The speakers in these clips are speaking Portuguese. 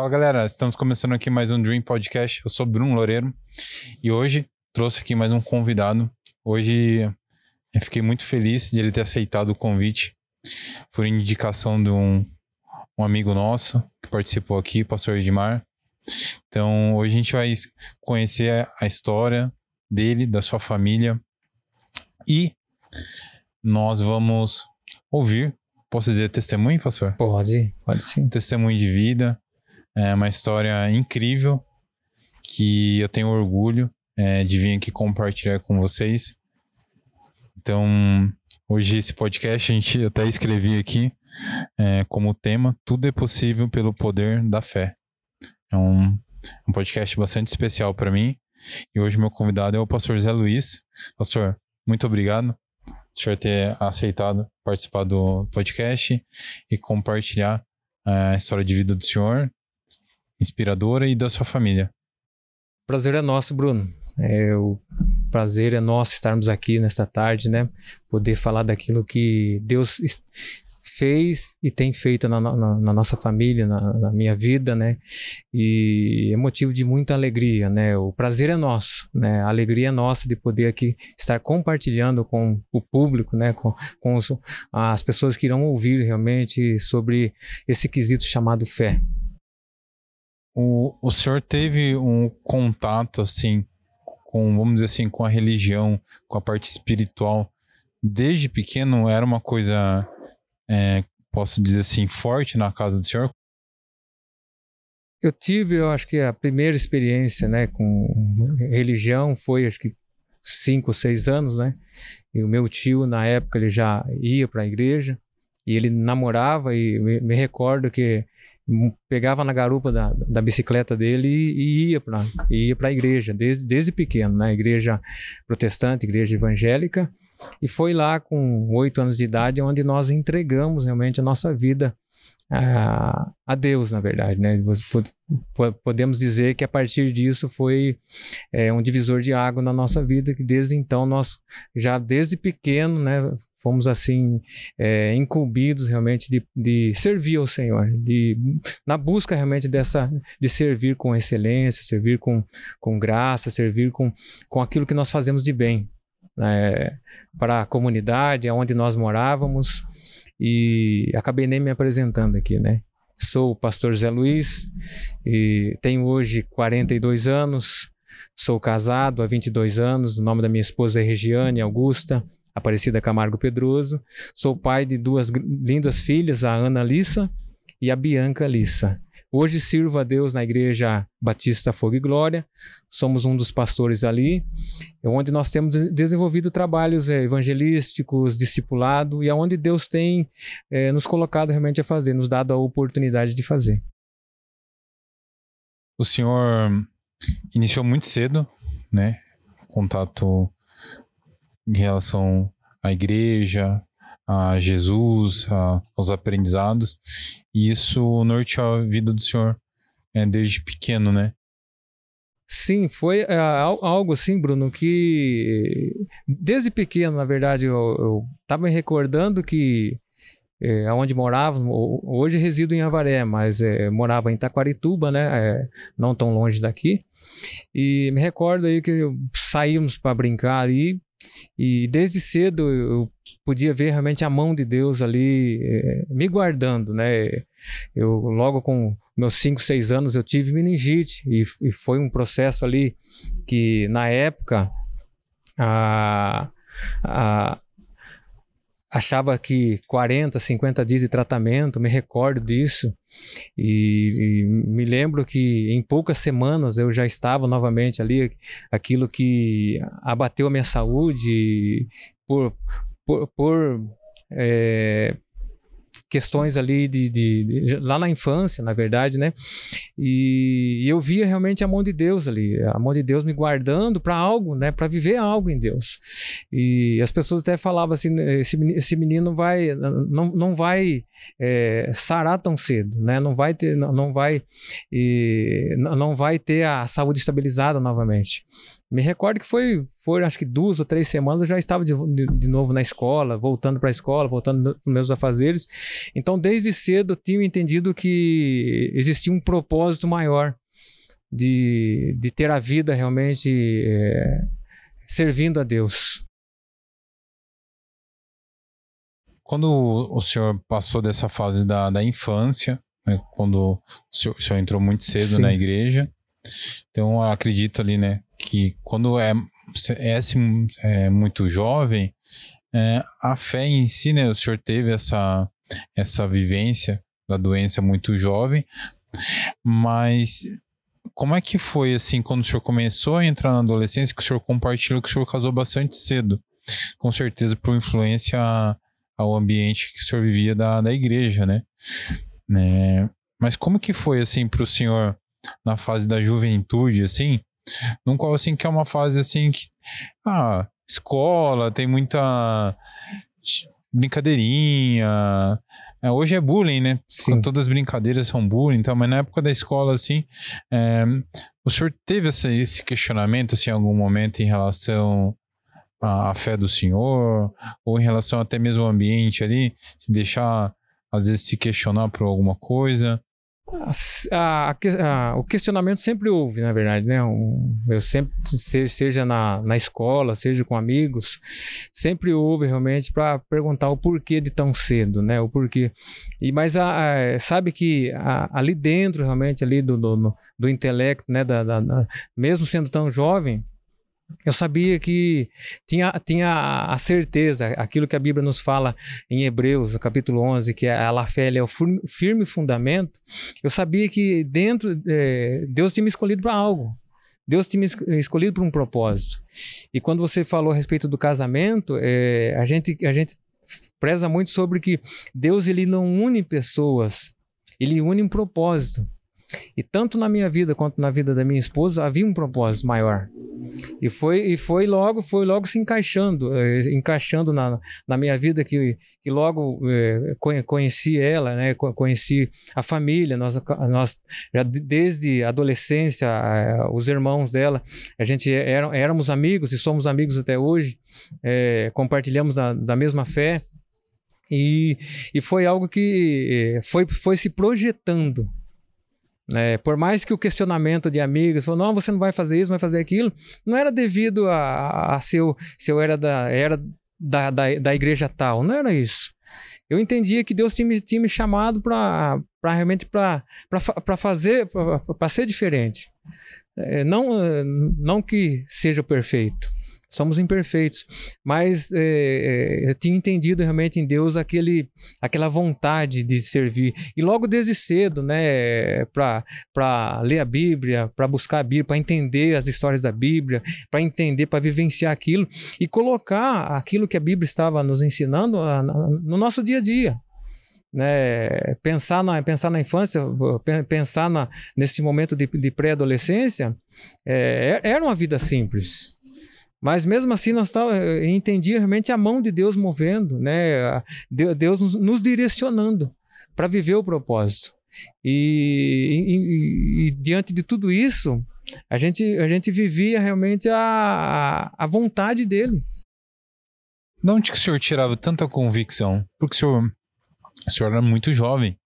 Fala galera, estamos começando aqui mais um Dream Podcast. Eu sou Bruno Loureiro e hoje trouxe aqui mais um convidado. Hoje eu fiquei muito feliz de ele ter aceitado o convite por indicação de um, um amigo nosso que participou aqui, pastor Edmar. Então hoje a gente vai conhecer a história dele, da sua família e nós vamos ouvir. Posso dizer testemunho, pastor? Pode, pode sim. Testemunho de vida. É uma história incrível que eu tenho orgulho é, de vir aqui compartilhar com vocês. Então, hoje esse podcast a gente até escrevi aqui é, como tema Tudo é possível pelo poder da fé. É um, um podcast bastante especial para mim. E hoje meu convidado é o pastor Zé Luiz. Pastor, muito obrigado por senhor ter aceitado participar do podcast e compartilhar é, a história de vida do senhor inspiradora e da sua família. Prazer é nosso, Bruno. É, o prazer é nosso estarmos aqui nesta tarde, né? Poder falar daquilo que Deus fez e tem feito na, na, na nossa família, na, na, minha vida, né? E é motivo de muita alegria, né? O prazer é nosso, né? A alegria é nossa de poder aqui estar compartilhando com o público, né? Com, com os, as pessoas que irão ouvir realmente sobre esse quesito chamado fé. O, o senhor teve um contato, assim, com, vamos dizer assim, com a religião, com a parte espiritual, desde pequeno era uma coisa, é, posso dizer assim, forte na casa do senhor? Eu tive, eu acho que a primeira experiência, né, com religião foi, acho que cinco ou seis anos, né? E o meu tio na época ele já ia para a igreja e ele namorava e me, me recordo que pegava na garupa da, da bicicleta dele e, ia para ia a igreja, desde, desde pequeno, né? Igreja protestante, igreja evangélica. E foi lá com oito anos de idade onde nós entregamos realmente a nossa vida a, a Deus, na verdade, né? Podemos dizer que a partir disso foi é, um divisor de água na nossa vida, que desde então nós, já desde pequeno, né, fomos assim é, incumbidos realmente de, de servir ao Senhor, de na busca realmente dessa de servir com excelência, servir com, com graça, servir com, com aquilo que nós fazemos de bem né, para a comunidade, aonde nós morávamos e acabei nem me apresentando aqui, né? Sou o pastor Zé Luiz e tenho hoje 42 anos, sou casado há 22 anos, o nome da minha esposa é Regiane Augusta, Aparecida Camargo Pedroso. Sou pai de duas lindas filhas, a Ana Lissa e a Bianca Lissa. Hoje sirvo a Deus na Igreja Batista Fogo e Glória. Somos um dos pastores ali, onde nós temos desenvolvido trabalhos é, evangelísticos, discipulado, e aonde Deus tem é, nos colocado realmente a fazer, nos dado a oportunidade de fazer. O senhor iniciou muito cedo, né? Contato em relação à igreja, a Jesus, a, aos aprendizados. E isso norteou a vida do senhor é, desde pequeno, né? Sim, foi é, algo assim, Bruno, que desde pequeno, na verdade, eu estava me recordando que é, onde morava, hoje resido em Avaré, mas é, morava em Taquarituba, né, é, não tão longe daqui. E me recordo aí que saímos para brincar ali e desde cedo eu podia ver realmente a mão de Deus ali é, me guardando, né? Eu logo com meus 5, 6 anos eu tive meningite e, e, foi um processo ali que na época a, a, achava que 40, 50 dias de tratamento, me recordo disso. E, e, me lembro que em poucas semanas eu já estava novamente ali, aquilo que abateu a minha saúde por, por, por é, questões ali de, de, de, lá na infância, na verdade, né? E, eu via realmente a mão de Deus ali, a mão de Deus me guardando para algo, né? Para viver algo em Deus. E as pessoas até falavam assim, esse, esse menino vai, não, não vai é, sarar tão cedo, né? Não vai ter, não, não vai, e, não vai ter a saúde estabilizada novamente. Me recordo que foi, foi acho que duas ou três semanas eu já estava de, de, de novo na escola, voltando para a escola, voltando para os meus afazeres. Então, desde cedo eu tinha entendido que existia um propósito maior de, de ter a vida realmente é, servindo a Deus. Quando o senhor passou dessa fase da, da infância, né, quando o senhor, o senhor, entrou muito cedo Sim. na igreja, então acredito ali, né, que quando é, é, é muito jovem, é, a fé em si, né, o senhor teve essa, essa vivência da doença muito jovem, mas como é que foi, assim, quando o senhor começou a entrar na adolescência, que o senhor compartilhou que o senhor casou bastante cedo? Com certeza por influência ao ambiente que o senhor vivia da, da igreja, né? né? Mas como que foi, assim, para o senhor na fase da juventude, assim? Num qual, assim, que é uma fase, assim, que... Ah, escola, tem muita brincadeirinha. É, hoje é bullying, né? Sim. Todas as brincadeiras são bullying, então, mas na época da escola, assim, é, o senhor teve esse, esse questionamento, assim, em algum momento em relação à, à, fé do senhor, ou em relação até mesmo ao ambiente ali, se deixar, às vezes, se questionar por alguma coisa? A, a, a, o questionamento sempre houve, na verdade, né? Um, eu sempre, seja na, na escola, seja com amigos, sempre houve realmente para perguntar o porquê de tão cedo, né? O porquê. E, mas sabe que ali dentro, realmente, ali do, do, do intelecto, né? Da, da, da, mesmo sendo tão jovem, eu sabia que tinha, tinha a certeza, aquilo que a Bíblia nos fala em Hebreus, no capítulo 11, que a fé é o firme fundamento. Eu sabia que dentro, é, Deus tinha me escolhido para algo. Deus tinha me escolhido para um propósito. E quando você falou a respeito do casamento, é, a, gente, a gente preza muito sobre que Deus ele não une pessoas, ele une um propósito. E tanto na minha vida quanto na vida da minha esposa havia um propósito maior. E foi, e foi logo foi logo se encaixando, eh, encaixando na, na minha vida que, que logo eh, conheci ela, né, conheci a família, nós, nós já desde a adolescência, eh, os irmãos dela, a gente era, éramos amigos e somos amigos até hoje, eh, compartilhamos da, mesma fé. E, e foi algo que eh, foi, foi se projetando é, por mais que o questionamento de amigos falou, não, você não vai fazer isso, não vai fazer aquilo, não era devido a, a, se, eu, se eu era, da, era da, da, da igreja tal, não era isso. Eu entendia que Deus tinha me, tinha me chamado para realmente para fazer, para ser diferente. É, não, não que seja perfeito, somos imperfeitos, mas é, é, eu tinha entendido realmente em Deus aquele, aquela vontade de servir. E logo desde cedo, né, para ler a Bíblia, para buscar a Bíblia, para entender as histórias da Bíblia, para entender, para vivenciar aquilo e colocar aquilo que a Bíblia estava nos ensinando no nosso dia a dia. Né, pensar, na, pensar na infância, pensar na, nesse momento de, de pré-adolescência, é, era uma vida simples. Mas mesmo assim, nós tá, eh, entendia realmente a mão de Deus movendo, né? Deus nos, nos direcionando para viver o propósito. E, e, e, diante de tudo isso, a gente, a gente vivia realmente a, a vontade dele. De onde que o senhor tirava tanta convicção? Porque o senhor, o senhor era muito jovem.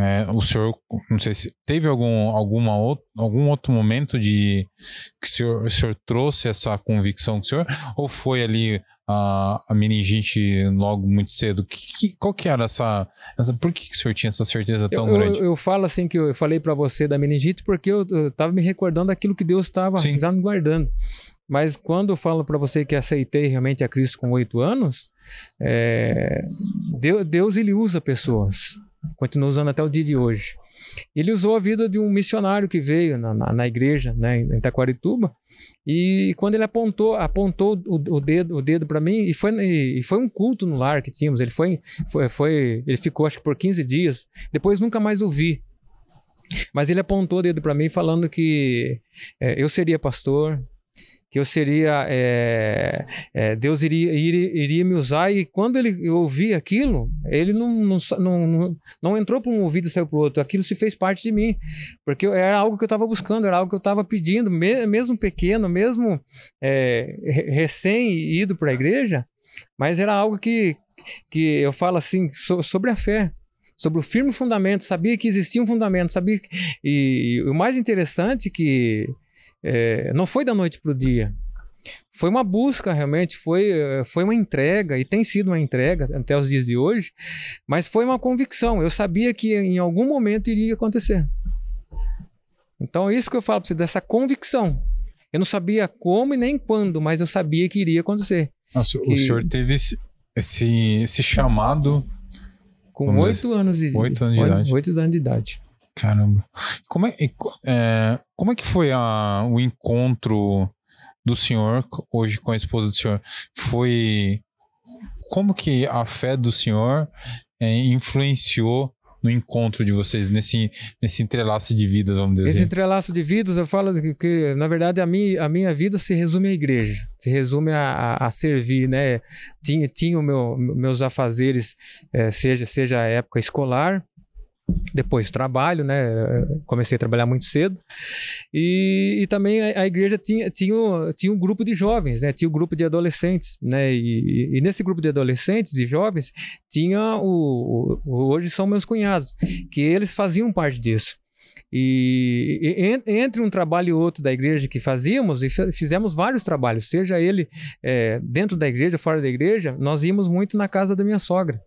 É, o senhor, não sei se teve algum, alguma outro, algum outro momento de que o senhor, o senhor trouxe essa convicção do senhor? Ou foi ali a, a meningite logo muito cedo? Que, que, qual que era essa, essa. Por que, que o senhor tinha essa certeza tão eu, grande? Eu, eu, falo assim que eu falei para você da meningite porque eu, estava me recordando daquilo que Deus estava me guardando. Mas quando eu falo para você que aceitei realmente a Cristo com oito anos, é, Deus, Deus ele usa pessoas continua usando até o dia de hoje. Ele usou a vida de um missionário que veio na, na, na igreja, né, em Itaquarituba, e quando ele apontou, apontou o, o dedo, o dedo para mim, e foi, e foi um culto no lar que tínhamos. Ele foi, foi, foi, ele ficou acho que por 15 dias. Depois nunca mais ouvi. Mas ele apontou o dedo para mim falando que é, eu seria pastor, que eu seria é, é, Deus iria, iria, iria me usar e quando ele ouvia aquilo ele não, não, não, não entrou para um ouvido e saiu para o outro. Aquilo se fez parte de mim porque era algo que eu estava buscando era algo que eu estava pedindo. Mesmo pequeno mesmo é, recém ido para a igreja mas era algo que que eu falo assim so, sobre a fé sobre o firme fundamento. Sabia que existia um fundamento sabia que, e, e o mais interessante que é, não foi da noite para o dia. Foi uma busca realmente, foi, é, foi uma entrega, e tem sido uma entrega até os dias de hoje, mas foi uma convicção. Eu sabia que em algum momento iria acontecer. Então é isso que eu falo para você, dessa convicção. Eu não sabia como e nem quando, mas eu sabia que iria acontecer. Nossa, que... O senhor teve esse, esse, esse chamado. Com oito anos de, oito anos de idade. Oito anos de idade. Caramba. Como é, é, como é que foi a, o encontro do senhor hoje com a esposa do senhor? Foi. Como que a fé do senhor é, influenciou no encontro de vocês, nesse, nesse entrelaço de vidas, vamos dizer Esse assim? entrelaço de vidas, eu falo que, que, na verdade, a minha, a minha vida se resume à igreja, se resume a, a, a servir, né? Tinha, tinha meu, meus afazeres, é, seja, seja a época escolar, depois trabalho, né? Comecei a trabalhar muito cedo. E, e também a, a, igreja tinha, tinha, tinha um grupo de jovens, né? Tinha um grupo de adolescentes, né? E, e nesse grupo de adolescentes, de jovens, tinha o, o, Hoje são meus cunhados, que eles faziam parte disso. E, e, entre um trabalho e outro da igreja que fazíamos, e fizemos vários trabalhos, seja ele é, dentro da igreja, fora da igreja, nós íamos muito na casa da minha sogra.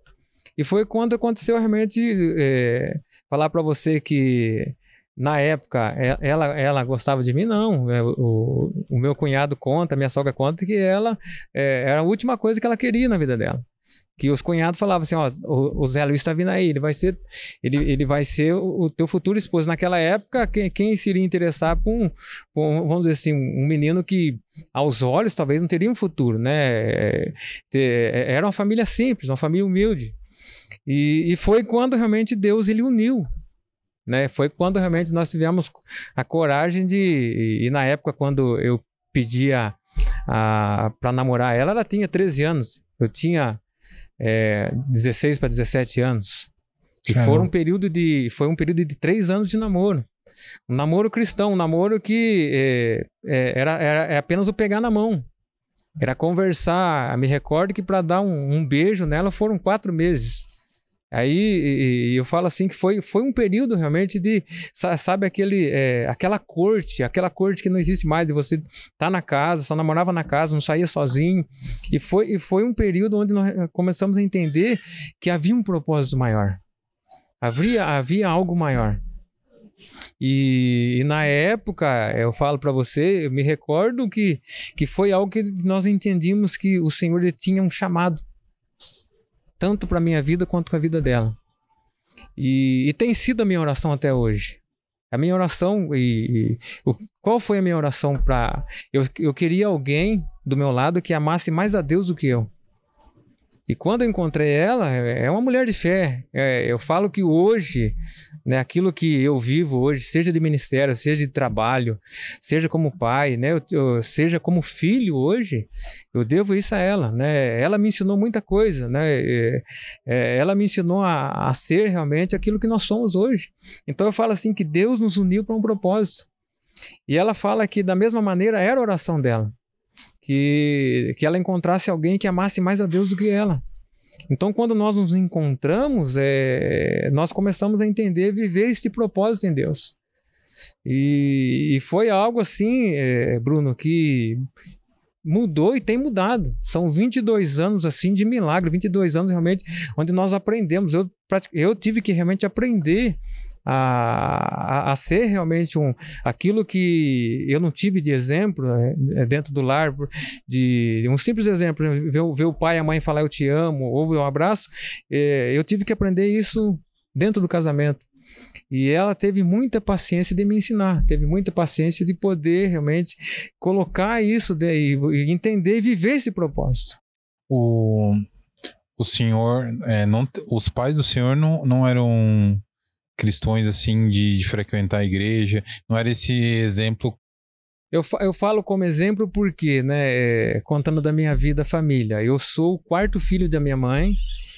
E foi quando aconteceu realmente é, falar para você que na época ela, ela gostava de mim, não. É, o, o meu cunhado conta, minha sogra conta que ela é, era a última coisa que ela queria na vida dela. Que os cunhados falavam assim: ó, o, o Zé Luiz está vindo aí, ele vai ser, ele, ele vai ser o, o teu futuro esposo. Naquela época, quem, quem se iria interessar por um, por um, vamos dizer assim, um menino que aos olhos talvez não teria um futuro, né? É, é, era uma família simples, uma família humilde. E, e foi quando realmente Deus ele uniu. Né? Foi quando realmente nós tivemos a coragem de. E, e na época, quando eu pedia para namorar ela, ela tinha 13 anos. Eu tinha é, 16 para 17 anos. E foi um período de. Foi um período de três anos de namoro. Um namoro cristão, um namoro que é, é, era, era é apenas o pegar na mão. Era conversar. Me recordo que para dar um, um, beijo nela foram quatro meses. Aí eu falo assim que foi, foi um período realmente de, sabe, aquele, é, aquela corte, aquela corte que não existe mais, de você tá na casa, só namorava na casa, não saía sozinho. E foi, e foi um período onde nós começamos a entender que havia um propósito maior. Havia, havia algo maior. E, e, na época, eu falo para você, eu me recordo que, que foi algo que nós entendimos que o Senhor tinha um chamado tanto para minha vida quanto para a vida dela. E, e, tem sido a minha oração até hoje. A minha oração e, e o, qual foi a minha oração para eu, eu queria alguém do meu lado que amasse mais a Deus do que eu. E quando eu encontrei ela, é, é uma mulher de fé. É, eu falo que hoje, né, aquilo que eu vivo hoje, seja de ministério, seja de trabalho, seja como pai, né, eu, eu, seja como filho hoje, eu devo isso a ela. Né? Ela me ensinou muita coisa. Né? É, ela me ensinou a, a ser realmente aquilo que nós somos hoje. Então eu falo assim que Deus nos uniu para um propósito. E ela fala que da mesma maneira era a oração dela que, que ela encontrasse alguém que amasse mais a Deus do que ela. Então, quando nós nos encontramos, é, nós começamos a entender, viver esse propósito em Deus. E, e foi algo assim, é, Bruno, que mudou e tem mudado. São 22 anos assim de milagre, 22 anos realmente onde nós aprendemos. Eu, eu tive que realmente aprender a, a, a, ser realmente um aquilo que eu não tive de exemplo é, dentro do lar, de, um simples exemplo, ver, ver, o pai e a mãe falar eu te amo, ou um abraço, é, eu tive que aprender isso dentro do casamento. E ela teve muita paciência de me ensinar, teve muita paciência de poder realmente colocar isso e, entender e viver esse propósito. O, o senhor, é, não, os pais do senhor não, não eram cristões assim de, de, frequentar a igreja, não era esse exemplo Eu, eu falo como exemplo porque, né, é, contando da minha vida, família, eu sou o quarto filho da minha mãe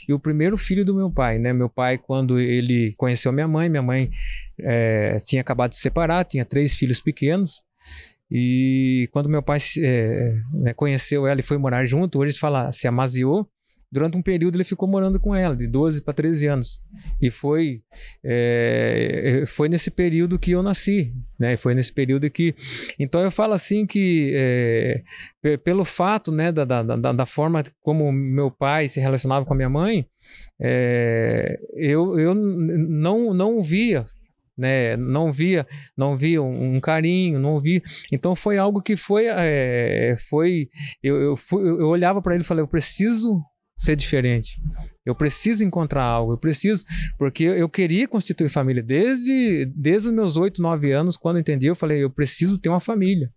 e o primeiro filho do meu pai, né? Meu pai, quando ele conheceu minha mãe, minha mãe é, tinha acabado de se separar, tinha três filhos pequenos. E quando meu pai é, né, conheceu ela e foi morar junto, hoje se fala se amaziou, durante um período ele ficou morando com ela, de 12 para 13 anos. E foi, é, foi nesse período que eu nasci, né? Foi nesse período que... Então eu falo assim que é, pelo fato né, da, da, da, da, forma como meu pai se relacionava com a minha mãe, é, eu, eu não, não via né? Não via, não via um, um, carinho, não via. Então foi algo que foi, é, foi. Eu, eu, fui, eu olhava para ele e falei, eu preciso ser diferente. Eu preciso encontrar algo, eu preciso, porque eu queria constituir família desde, desde os meus oito, nove anos, quando eu entendi, eu falei, eu preciso ter uma família.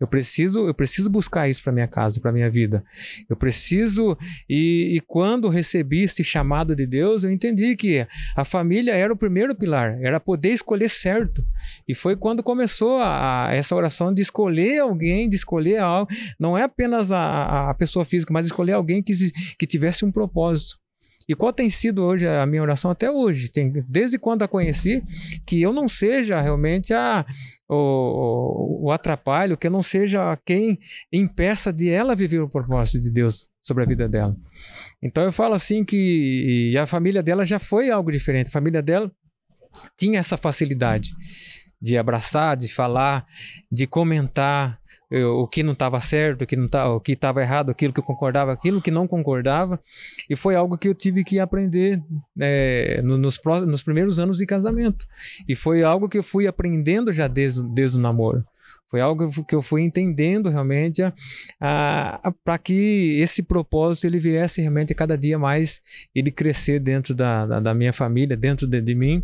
Eu preciso, eu preciso buscar isso para minha casa, para minha vida. Eu preciso e, e, quando recebi esse chamado de Deus, eu entendi que a família era o primeiro pilar, era poder escolher certo. E foi quando começou a, a essa oração de escolher alguém, de escolher algo. Não é apenas a, a pessoa física, mas escolher alguém que, que tivesse um propósito. E qual tem sido hoje a minha oração até hoje? Tem, desde quando a conheci, que eu não seja realmente a, o, o atrapalho, que eu não seja quem impeça de ela viver o propósito de Deus sobre a vida dela. Então eu falo assim que a família dela já foi algo diferente. A família dela tinha essa facilidade de abraçar, de falar, de comentar, o que não estava certo, o que não tá, o que estava errado, aquilo que eu concordava, aquilo que não concordava, e foi algo que eu tive que aprender é, nos, nos primeiros anos de casamento, e foi algo que eu fui aprendendo já desde, desde o namoro. Foi algo que eu fui entendendo realmente para que esse propósito ele viesse realmente cada dia mais ele crescer dentro da, da, da minha família, dentro de, de, mim.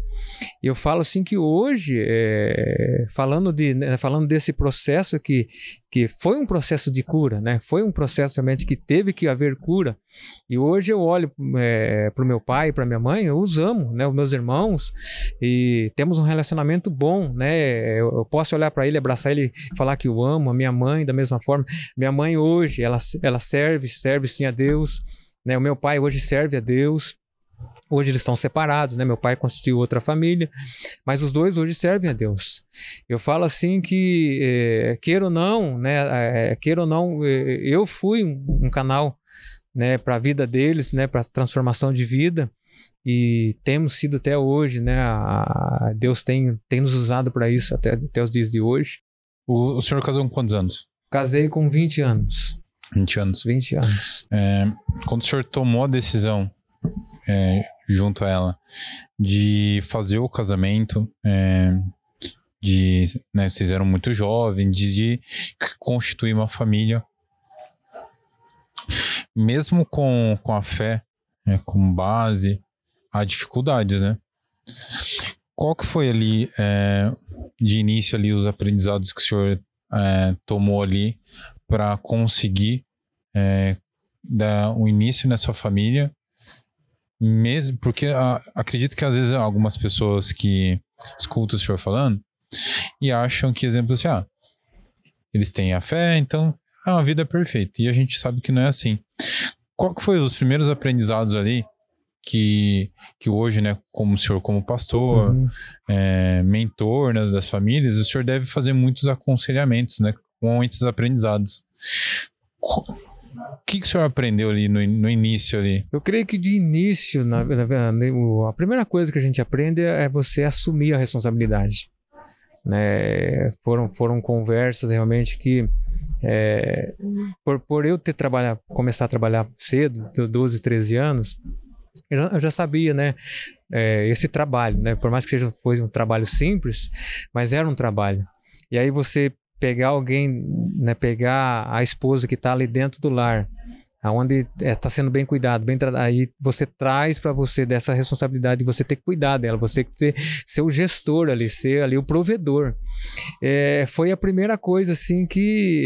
Eu falo assim que hoje, é, falando, de, né, falando desse processo que, que foi um processo de cura, né? Foi um processo realmente que teve que haver cura. E hoje eu olho é, para o meu pai, para minha mãe, eu os amo, né? Os meus irmãos e temos um relacionamento bom, né? Eu, eu posso olhar para ele, abraçar ele, falar que o amo. A minha mãe da mesma forma. Minha mãe hoje ela, ela serve, serve sim a Deus, né? O meu pai hoje serve a Deus. Hoje eles estão separados, né? Meu pai constituiu outra família, mas os dois hoje servem a Deus. Eu falo assim que, é, queira ou não, né? É, queira ou não, é, eu fui um, um canal, né? Para a vida deles, né? Para transformação de vida e temos sido até hoje, né? A, Deus tem, tem nos usado para isso até, até os dias de hoje. O, o senhor casou com quantos anos? Casei com 20 anos. 20 anos. 20 anos. É, quando o senhor tomou a decisão é, junto a ela de fazer o casamento, é, de, né, vocês eram muito jovens, de, constituir uma família. Mesmo com, com a fé né, como base, há dificuldades, né? Qual que foi ali, é, de início ali, os aprendizados que o senhor é, tomou ali para conseguir é, dar um início nessa família mesmo porque a, acredito que às vezes algumas pessoas que escutam o senhor falando e acham que, exemplo assim, ah, eles têm a fé, então é uma vida perfeita. E a gente sabe que não é assim. Qual que foi os primeiros aprendizados ali que, que hoje, né, como o senhor como pastor, uhum. é, mentor né, das famílias, o senhor deve fazer muitos aconselhamentos, né, com esses aprendizados. O que, que o senhor aprendeu ali no, no início ali? Eu creio que de início, na, na, a primeira coisa que a gente aprende é você assumir a responsabilidade. Né? Foram, foram conversas realmente que é, por, por eu ter trabalhado, começar a trabalhar cedo, 12, 13 anos, eu já sabia, né? É, esse trabalho, né? Por mais que seja foi um trabalho simples, mas era um trabalho. E aí você pegar alguém, né, pegar a esposa que está ali dentro do lar, aonde está é, tá sendo bem cuidado, bem aí você traz para você dessa responsabilidade de você ter que cuidar dela, você ter, ser o gestor ali, ser ali o provedor. É, foi a primeira coisa assim que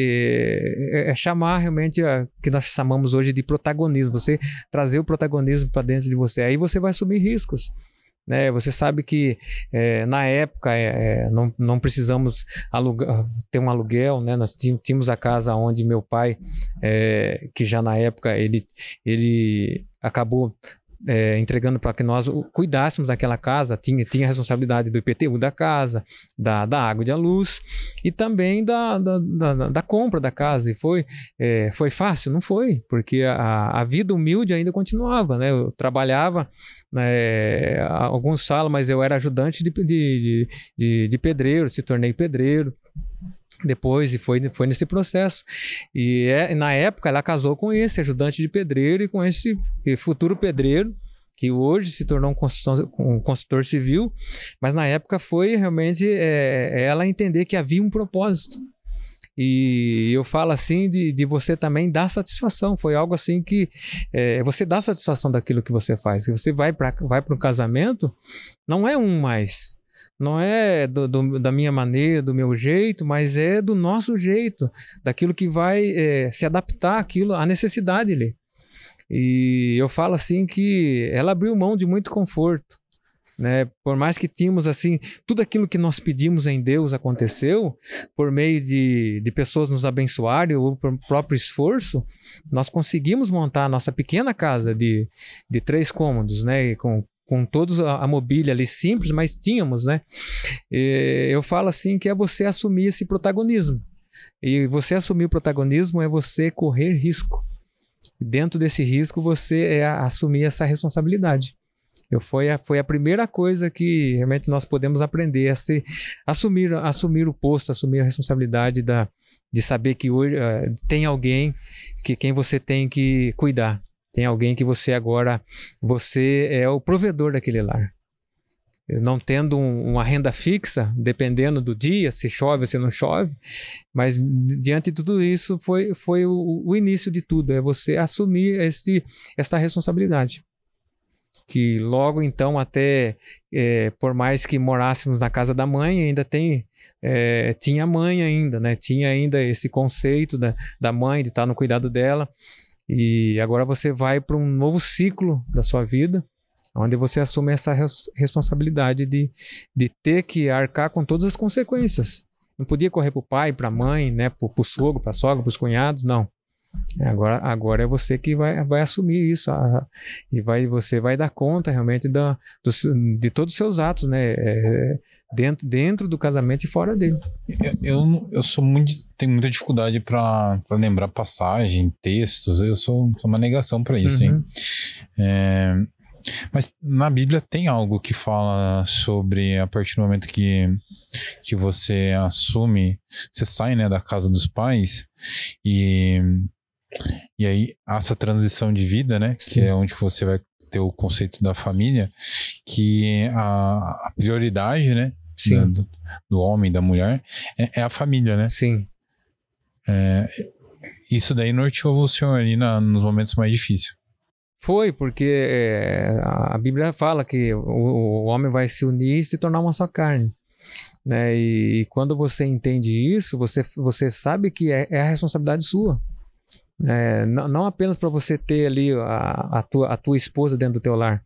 é, é chamar realmente a, que nós chamamos hoje de protagonismo, você trazer o protagonismo para dentro de você. Aí você vai assumir riscos. Né? Você sabe que é, na época é, não, não precisamos ter um aluguel, né? Nós tínhamos a casa onde meu pai, é, que já na época ele, ele acabou é, entregando para que nós cuidássemos daquela casa, tinha, tinha a responsabilidade do IPTU da casa, da, da água e da luz e também da, da, da, da compra da casa. E foi, é, foi fácil? Não foi, porque a, a vida humilde ainda continuava. Né? Eu trabalhava, né, alguns falam, mas eu era ajudante de, de, de, de pedreiro, se tornei pedreiro. Depois e foi, foi nesse processo. E é, na época ela casou com esse ajudante de pedreiro e com esse futuro pedreiro que hoje se tornou um construtor, um construtor civil. Mas na época foi realmente é, ela entender que havia um propósito e eu falo assim de, de você também dar satisfação. Foi algo assim que é, você dá satisfação daquilo que você faz. Você vai para vai um casamento, não é um mais não é do, do, da minha maneira, do meu jeito, mas é do nosso jeito, daquilo que vai é, se adaptar àquilo, à necessidade ali. E eu falo assim que ela abriu mão de muito conforto, né? Por mais que tínhamos assim, tudo aquilo que nós pedimos em Deus aconteceu, por meio de, de pessoas nos abençoarem ou por próprio esforço, nós conseguimos montar a nossa pequena casa de, de três cômodos, né? Com com toda a mobília ali simples, mas tínhamos, né? E eu falo assim que é você assumir esse protagonismo. E você assumir o protagonismo é você correr risco. Dentro desse risco, você é assumir essa responsabilidade. Eu foi, a, foi a primeira coisa que realmente nós podemos aprender a ser, assumir, assumir o posto, assumir a responsabilidade da, de saber que hoje uh, tem alguém que quem você tem que cuidar. Tem alguém que você agora, você é o provedor daquele lar. Não tendo um, uma renda fixa, dependendo do dia, se chove ou se não chove, mas diante de tudo isso foi, foi o, o início de tudo, é você assumir esse, essa responsabilidade que logo então até é, por mais que morássemos na casa da mãe ainda tem é, tinha mãe ainda né tinha ainda esse conceito da, da mãe de estar no cuidado dela e agora você vai para um novo ciclo da sua vida, onde você assume essa res responsabilidade de, de ter que arcar com todas as consequências. Não podia correr para o pai, para a mãe, né, para o sogro, para a sogra, para os cunhados, não. É, agora, agora é você que vai, vai assumir isso a, e vai, você vai dar conta realmente da, do, de todos os seus atos, né? É, dentro, dentro do casamento e fora dele. Eu, eu sou muito, tenho muita dificuldade para lembrar passagem, textos. Eu sou, sou uma negação para isso, uhum. hein? É, mas na Bíblia tem algo que fala sobre a partir do momento que, que você assume, você sai né, da casa dos pais e, e aí essa transição de vida, né? Sim. Que é onde você vai ter o conceito da família, que a, a prioridade, né? Da, do, do, homem, da mulher, é, é, a família, né? Sim. É, isso daí norteou o senhor ali na, nos momentos mais difíceis. Foi, porque é, a Bíblia fala que o, o, homem vai se unir e se tornar uma só carne. Né? E, e quando você entende isso, você, você sabe que é, é a responsabilidade sua. É, não, apenas para você ter ali a, a, tua, a tua esposa dentro do teu lar,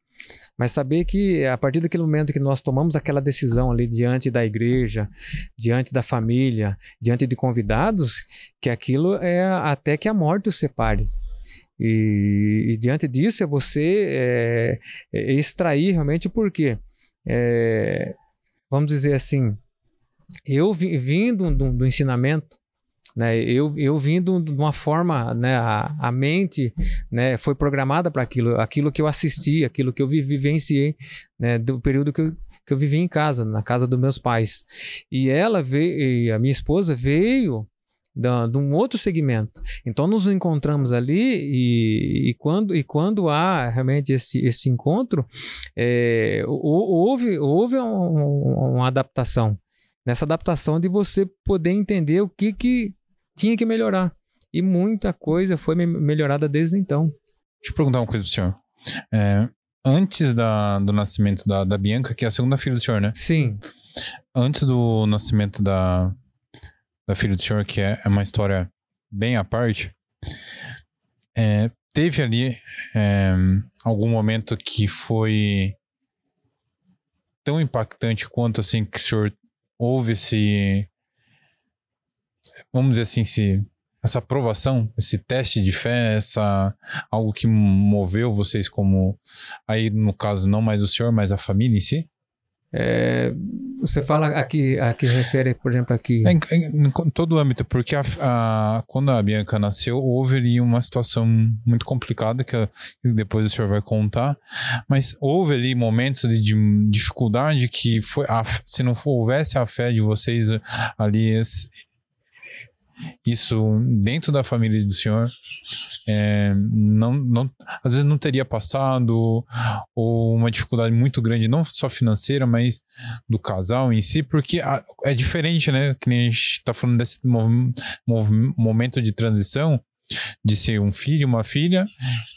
mas saber que a partir daquele momento que nós tomamos aquela decisão ali diante da igreja, diante da família, diante de convidados, que aquilo é até que a morte os separe. E, e diante disso é você é, é extrair realmente por quê? É, vamos dizer assim, eu vindo do, do ensinamento, né, eu, eu vindo de uma forma, né, a, a mente né, foi programada para aquilo, aquilo que eu assisti, aquilo que eu vivenciei né, do período que eu, que eu vivi em casa, na casa dos meus pais. E ela veio, a minha esposa veio de, um outro segmento. Então nos encontramos ali e, e, quando, e quando há realmente esse, esse encontro, é, houve, houve um, uma adaptação. Nessa adaptação de você poder entender o que, que tinha que melhorar. E muita coisa foi melhorada desde então. Deixa eu perguntar uma coisa pro senhor. É, antes da, do nascimento da, da Bianca, que é a segunda filha do senhor, né? Sim. Antes do nascimento da, da filha do senhor, que é, é uma história bem à parte, é, teve ali é, algum momento que foi tão impactante quanto assim que o senhor houve esse vamos dizer assim, se essa aprovação, esse teste de fé, essa algo que moveu vocês como aí no caso não mais o senhor, mas a família em si? É, você fala aqui, aqui refere, por exemplo, aqui. É, em, em, todo o âmbito, porque a, a, quando a Bianca nasceu, houve ali uma situação muito complicada que, que depois o senhor vai contar, mas houve ali momentos de, de dificuldade que foi, a, se não houvesse a fé de vocês ali isso dentro da família do senhor é, não, não, às vezes não teria passado ou uma dificuldade muito grande não só financeira mas do casal em si porque a, é diferente né? Que nem a gente está falando desse mov, mov, momento de transição de ser um filho uma filha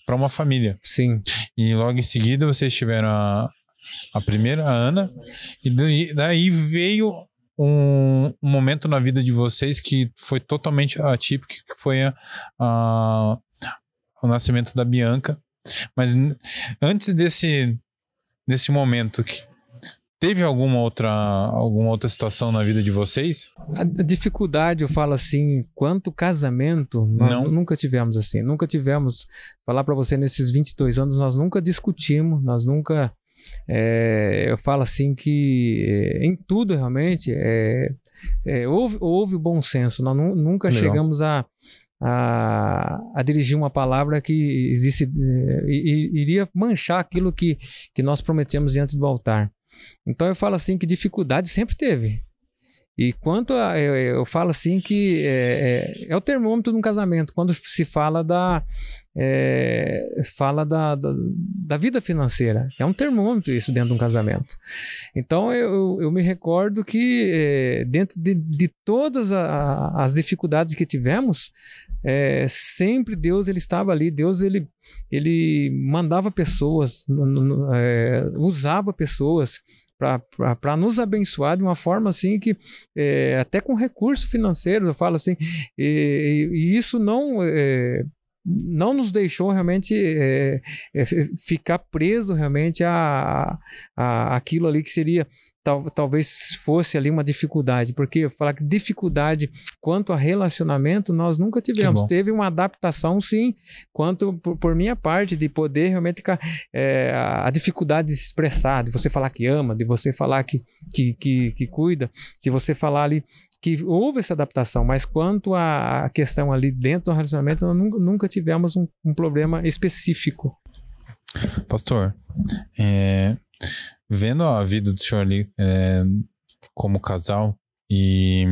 para uma família. Sim. E logo em seguida vocês tiveram a, a primeira a Ana e daí veio um, um, momento na vida de vocês que foi totalmente atípico, que foi a, a, o nascimento da Bianca. Mas antes desse, desse momento, que teve alguma outra, alguma outra situação na vida de vocês? A dificuldade, eu falo assim, quanto casamento, nós Não. nunca tivemos assim. Nunca tivemos, falar para você, nesses 22 anos, nós nunca discutimos, nós nunca é, eu falo assim que é, em tudo realmente é, é, houve, houve o bom senso. Nós nunca Legal. chegamos a, a, a, dirigir uma palavra que existe, é, iria manchar aquilo que, que nós prometemos diante do altar. Então eu falo assim que dificuldade sempre teve. E quanto a, eu, eu falo assim que é, é, é, o termômetro de um casamento, quando se fala da, é, fala da, da, da, vida financeira. É um termômetro isso dentro de um casamento. Então eu, eu me recordo que é, dentro de, de todas a, as dificuldades que tivemos, é, sempre Deus ele estava ali. Deus ele, ele mandava pessoas, é, usava pessoas para nos abençoar de uma forma assim que é, até com recurso financeiro eu falo assim e, e isso não é, não nos deixou realmente é, é, ficar preso realmente a, a, aquilo ali que seria tal, talvez fosse ali uma dificuldade, porque falar que dificuldade quanto a relacionamento nós nunca tivemos. Teve uma adaptação, sim, quanto por, por minha parte, de poder realmente é, a dificuldade de se expressar, de você falar que ama, de você falar que, que, que, que cuida, se você falar ali que houve essa adaptação, mas quanto à questão ali dentro do relacionamento, nós nunca, nunca tivemos um, um, problema específico. Pastor, é, vendo a vida do senhor ali é, como casal e,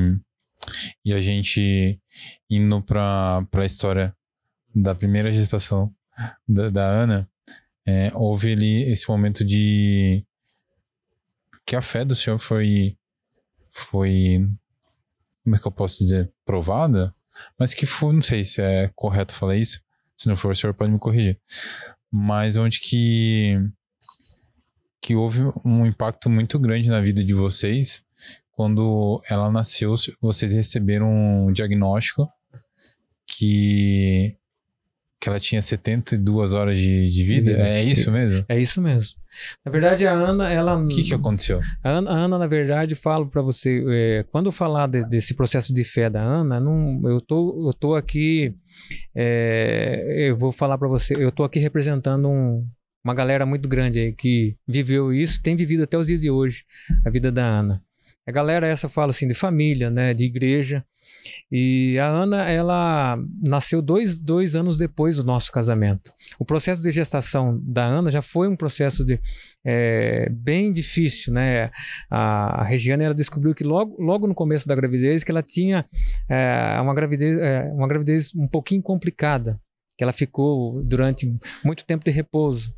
e a gente indo para a história da primeira gestação da, da Ana, é, houve ali esse momento de que a fé do senhor foi foi como é que eu posso dizer, provada, mas que foi, não sei se é correto falar isso, se não for, o senhor pode me corrigir, mas onde que que houve um impacto muito grande na vida de vocês quando ela nasceu, vocês receberam um diagnóstico que que ela tinha 72 horas de, de vida? É isso mesmo? É isso mesmo. Na verdade, a Ana, ela. O que, que aconteceu? A Ana, a Ana na verdade, falo para você, é, quando eu falar de, desse processo de fé da Ana, não, eu, tô, eu tô aqui. É, eu vou falar para você, eu tô aqui representando um, uma galera muito grande aí que viveu isso, tem vivido até os dias de hoje a vida da Ana. A galera essa fala assim de família, né, de igreja. E a Ana, ela nasceu dois, dois anos depois do nosso casamento. O processo de gestação da Ana já foi um processo de, é, bem difícil, né? A, a Regiane, ela descobriu que logo, logo no começo da gravidez que ela tinha é, uma, gravidez, é, uma gravidez um pouquinho complicada, que ela ficou durante muito tempo de repouso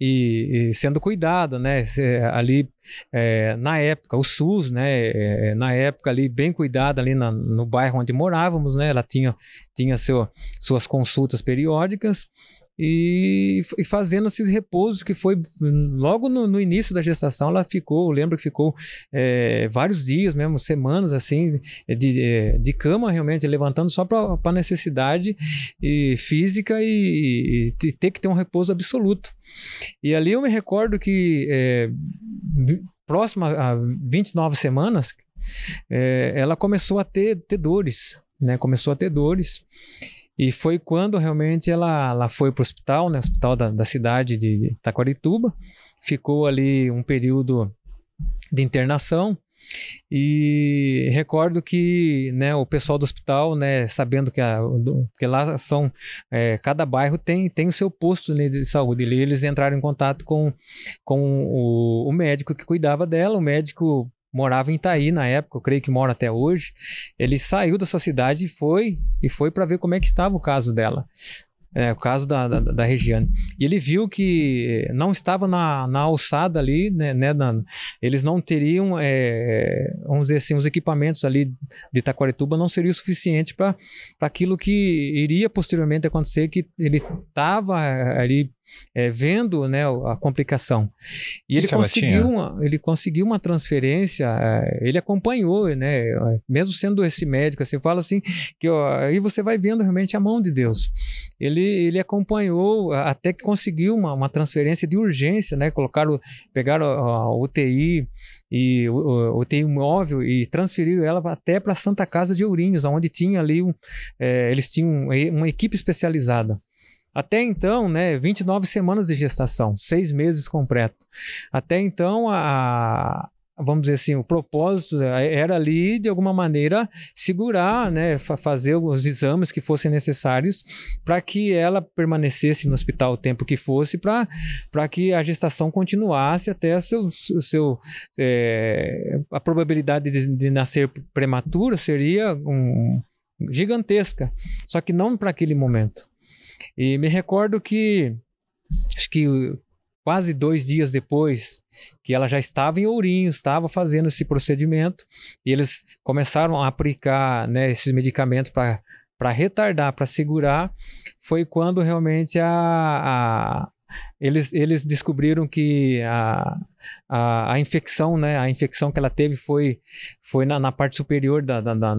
e, e sendo cuidada, né? Ali é, na época, o SUS, né? É, na época ali bem cuidada ali na, no bairro onde morávamos, né? Ela tinha tinha seu, suas consultas periódicas e, e, fazendo esses repousos que foi logo no, no, início da gestação ela ficou, lembro que ficou é, vários dias mesmo, semanas assim de, é, de cama realmente levantando só para necessidade e, física e, e, ter que ter um repouso absoluto. E ali eu me recordo que é, próximo a 29 semanas é, ela começou a ter, ter dores né, começou a ter dores e foi quando realmente ela, ela foi para o hospital, né, hospital da, da cidade de Taquarituba, ficou ali um período de internação. E recordo que né, o pessoal do hospital, né, sabendo que, a, que lá são é, cada bairro tem, tem o seu posto né, de saúde, e eles entraram em contato com, com o, o médico que cuidava dela. O médico morava em Itaí na época, eu creio que mora até hoje. Ele saiu dessa cidade e foi e foi para ver como é que estava o caso dela. É, o caso da, da, da, Regiane. E ele viu que não estava na, na alçada ali, né, né eles não teriam, é, vamos dizer assim, os equipamentos ali de Itaquarituba não seriam suficientes para aquilo que iria posteriormente acontecer, que ele estava ali é, vendo né, a complicação. E que ele, conseguiu uma, ele conseguiu uma transferência, é, ele acompanhou, né, mesmo sendo esse médico, assim, fala assim, que ó, aí você vai vendo realmente a mão de Deus. Ele, ele acompanhou até que conseguiu uma, uma transferência de urgência, né, colocaram, pegaram a, UTI e o, o, UTI móvel e transferiram ela até para a Santa Casa de Ourinhos, onde tinha ali, um, é, eles tinham uma equipe especializada. Até então, né, 29 semanas de gestação, seis meses completo. Até então, a, vamos dizer assim, o propósito era ali, de alguma maneira, segurar, né, fazer os exames que fossem necessários para que ela permanecesse no hospital o tempo que fosse, para que a gestação continuasse até seu, seu é, a probabilidade de, de nascer prematuro seria um, gigantesca, só que não para aquele momento. E me recordo que, acho que quase dois dias depois que ela já estava em Ourinhos, estava fazendo esse procedimento, e eles começaram a aplicar né, esses medicamentos para retardar, para segurar, foi quando realmente a, a, eles, eles descobriram que a, a, a, infecção, né, a infecção que ela teve foi, foi na, na parte superior da, da, da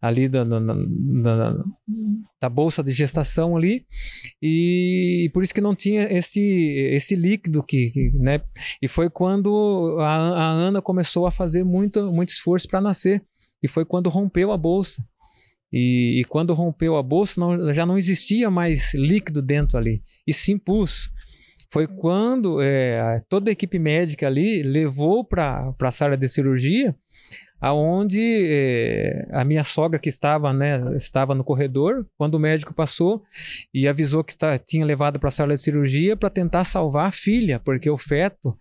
ali da, da, da, bolsa de gestação ali. E, e, por isso que não tinha esse, esse líquido que, que né, e foi quando a, a Ana começou a fazer muito, muito esforço para nascer. E foi quando rompeu a bolsa. E, e, quando rompeu a bolsa, não, já não existia mais líquido dentro ali, e sim pus foi quando é, toda a equipe médica ali levou para a sala de cirurgia, aonde é, a minha sogra que estava, né, estava no corredor, quando o médico passou e avisou que tá, tinha levado para a sala de cirurgia para tentar salvar a filha, porque o feto,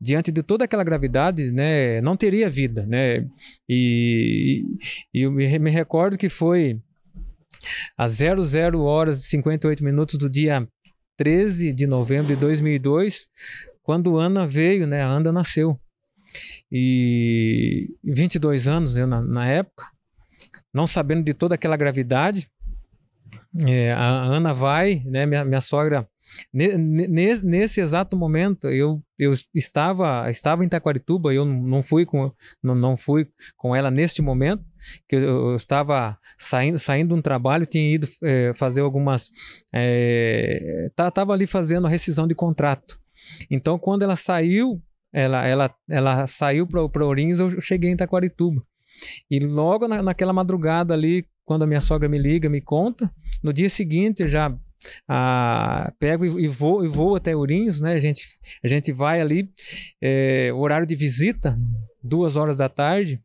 diante de toda aquela gravidade, né, não teria vida, né, e, e eu me, me recordo que foi às 00 horas e 58 minutos do dia 13 de novembro de 2002, quando Ana veio, né? A Ana nasceu. E 22 anos né, na, na época, não sabendo de toda aquela gravidade, é, a Ana vai, né? Minha, minha sogra Nesse, nesse, exato momento, eu, eu estava estava em Taquarituba, eu não fui com não, não fui com ela neste momento, que eu, estava saindo saindo de um trabalho, tinha ido é, fazer algumas é, tava ali fazendo a rescisão de contrato. Então, quando ela saiu, ela ela ela saiu para Ourinhos, eu cheguei em Taquarituba. E logo na, naquela madrugada ali, quando a minha sogra me liga, me conta, no dia seguinte já ah, pego e, e, vou, e vou até Ourinhos, né? A gente, a gente vai ali, é, horário de visita, duas horas da tarde,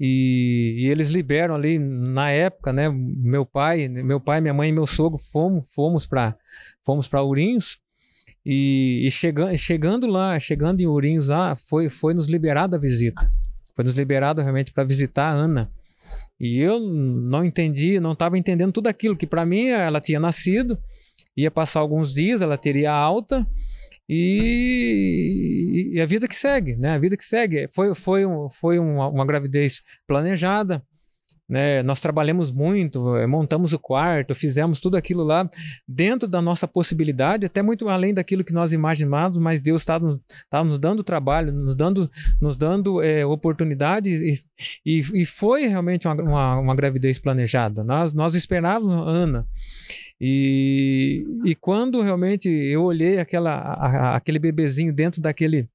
e, e, eles liberam ali na época, né? Meu pai, meu pai, minha mãe e meu sogro fomos, fomos para fomos para Ourinhos. E, e chegando, chegando lá, chegando em Ourinhos lá, foi, foi nos liberada a visita. Foi nos liberado realmente para visitar a Ana. E eu não entendi, não estava entendendo tudo aquilo que para mim ela tinha nascido, ia passar alguns dias, ela teria alta e, e a vida que segue, né? A vida que segue. Foi, foi, um, foi uma, uma gravidez planejada, né? Nós trabalhamos muito, eh, montamos o quarto, fizemos tudo aquilo lá dentro da nossa possibilidade, até muito além daquilo que nós imaginávamos, mas Deus estava nos, tá nos dando trabalho, nos dando, nos dando é, oportunidades e, e, e, foi realmente uma, uma, uma, gravidez planejada. Nós, nós esperávamos Ana. E, e quando realmente eu olhei aquela, a, aquele bebezinho dentro daquele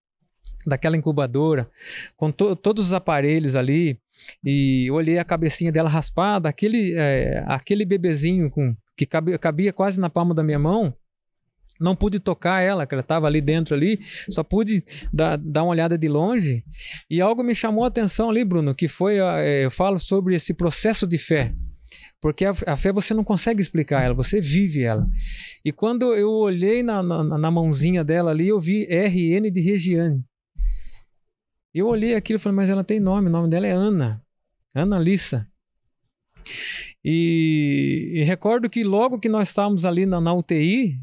daquela incubadora, com to todos os aparelhos ali, e olhei a cabecinha dela raspada, aquele, é, aquele bebezinho com, que cabia, cabia quase na palma da minha mão, não pude tocar ela, que ela estava ali dentro ali, só pude dar, dar uma olhada de longe. E algo me chamou a atenção ali, Bruno, que foi, é, eu falo sobre esse processo de fé. Porque a, a, fé você não consegue explicar ela, você vive ela. E quando eu olhei na, na, na mãozinha dela ali, eu vi RN de Regiane. Eu olhei aquilo e falei, mas ela tem nome, o nome dela é Ana. Ana Lissa. E, e recordo que logo que nós estávamos ali na, na UTI,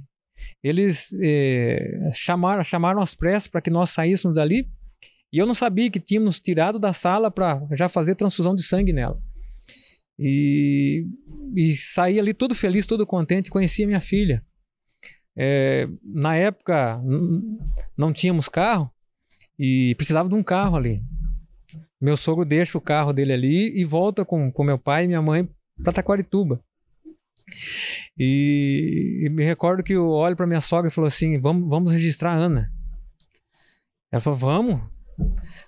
eles eh, chamaram, chamaram as pressas para que nós saíssemos dali. E eu não sabia que tínhamos tirado da sala para já fazer transfusão de sangue nela. E, e saí ali todo feliz, todo contente, conheci a minha filha. É, na época não tínhamos carro, e precisava de um carro ali. Meu sogro deixa o carro dele ali e volta com, com meu pai e minha mãe para Taquarituba. E, e, me recordo que eu olho para minha sogra e falou assim: vamos, vamos registrar a Ana. Ela falou: vamos.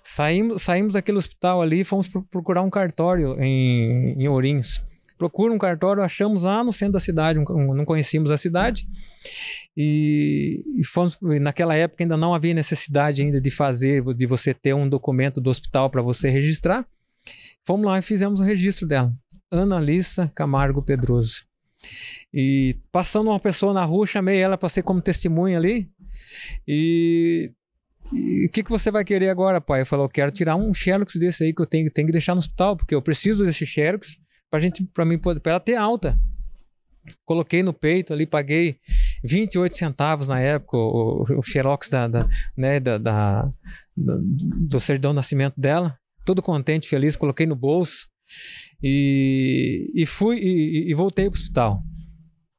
Saímos, saímos daquele hospital ali e fomos procurar um cartório em, em Ourinhos procura um cartório, achamos lá no centro da cidade, não conhecíamos a cidade. E, e fomos, naquela época ainda não havia necessidade ainda de fazer, de você ter um documento do hospital para você registrar. Fomos lá e fizemos o registro dela. Ana Alissa Camargo Pedroso. E passando uma pessoa na rua, chamei ela para ser como testemunha ali. E o que, que você vai querer agora, pai? Eu falei, eu quero tirar um xerox desse aí que eu tenho, tenho que deixar no hospital, porque eu preciso desse xerox pra gente, pra mim, pra ela ter alta. Coloquei no peito ali, paguei 28 centavos na época, o, o xerox da, da, né, da, da, do certidão de nascimento dela. Todo contente, feliz, coloquei no bolso e, e fui e, e voltei pro hospital.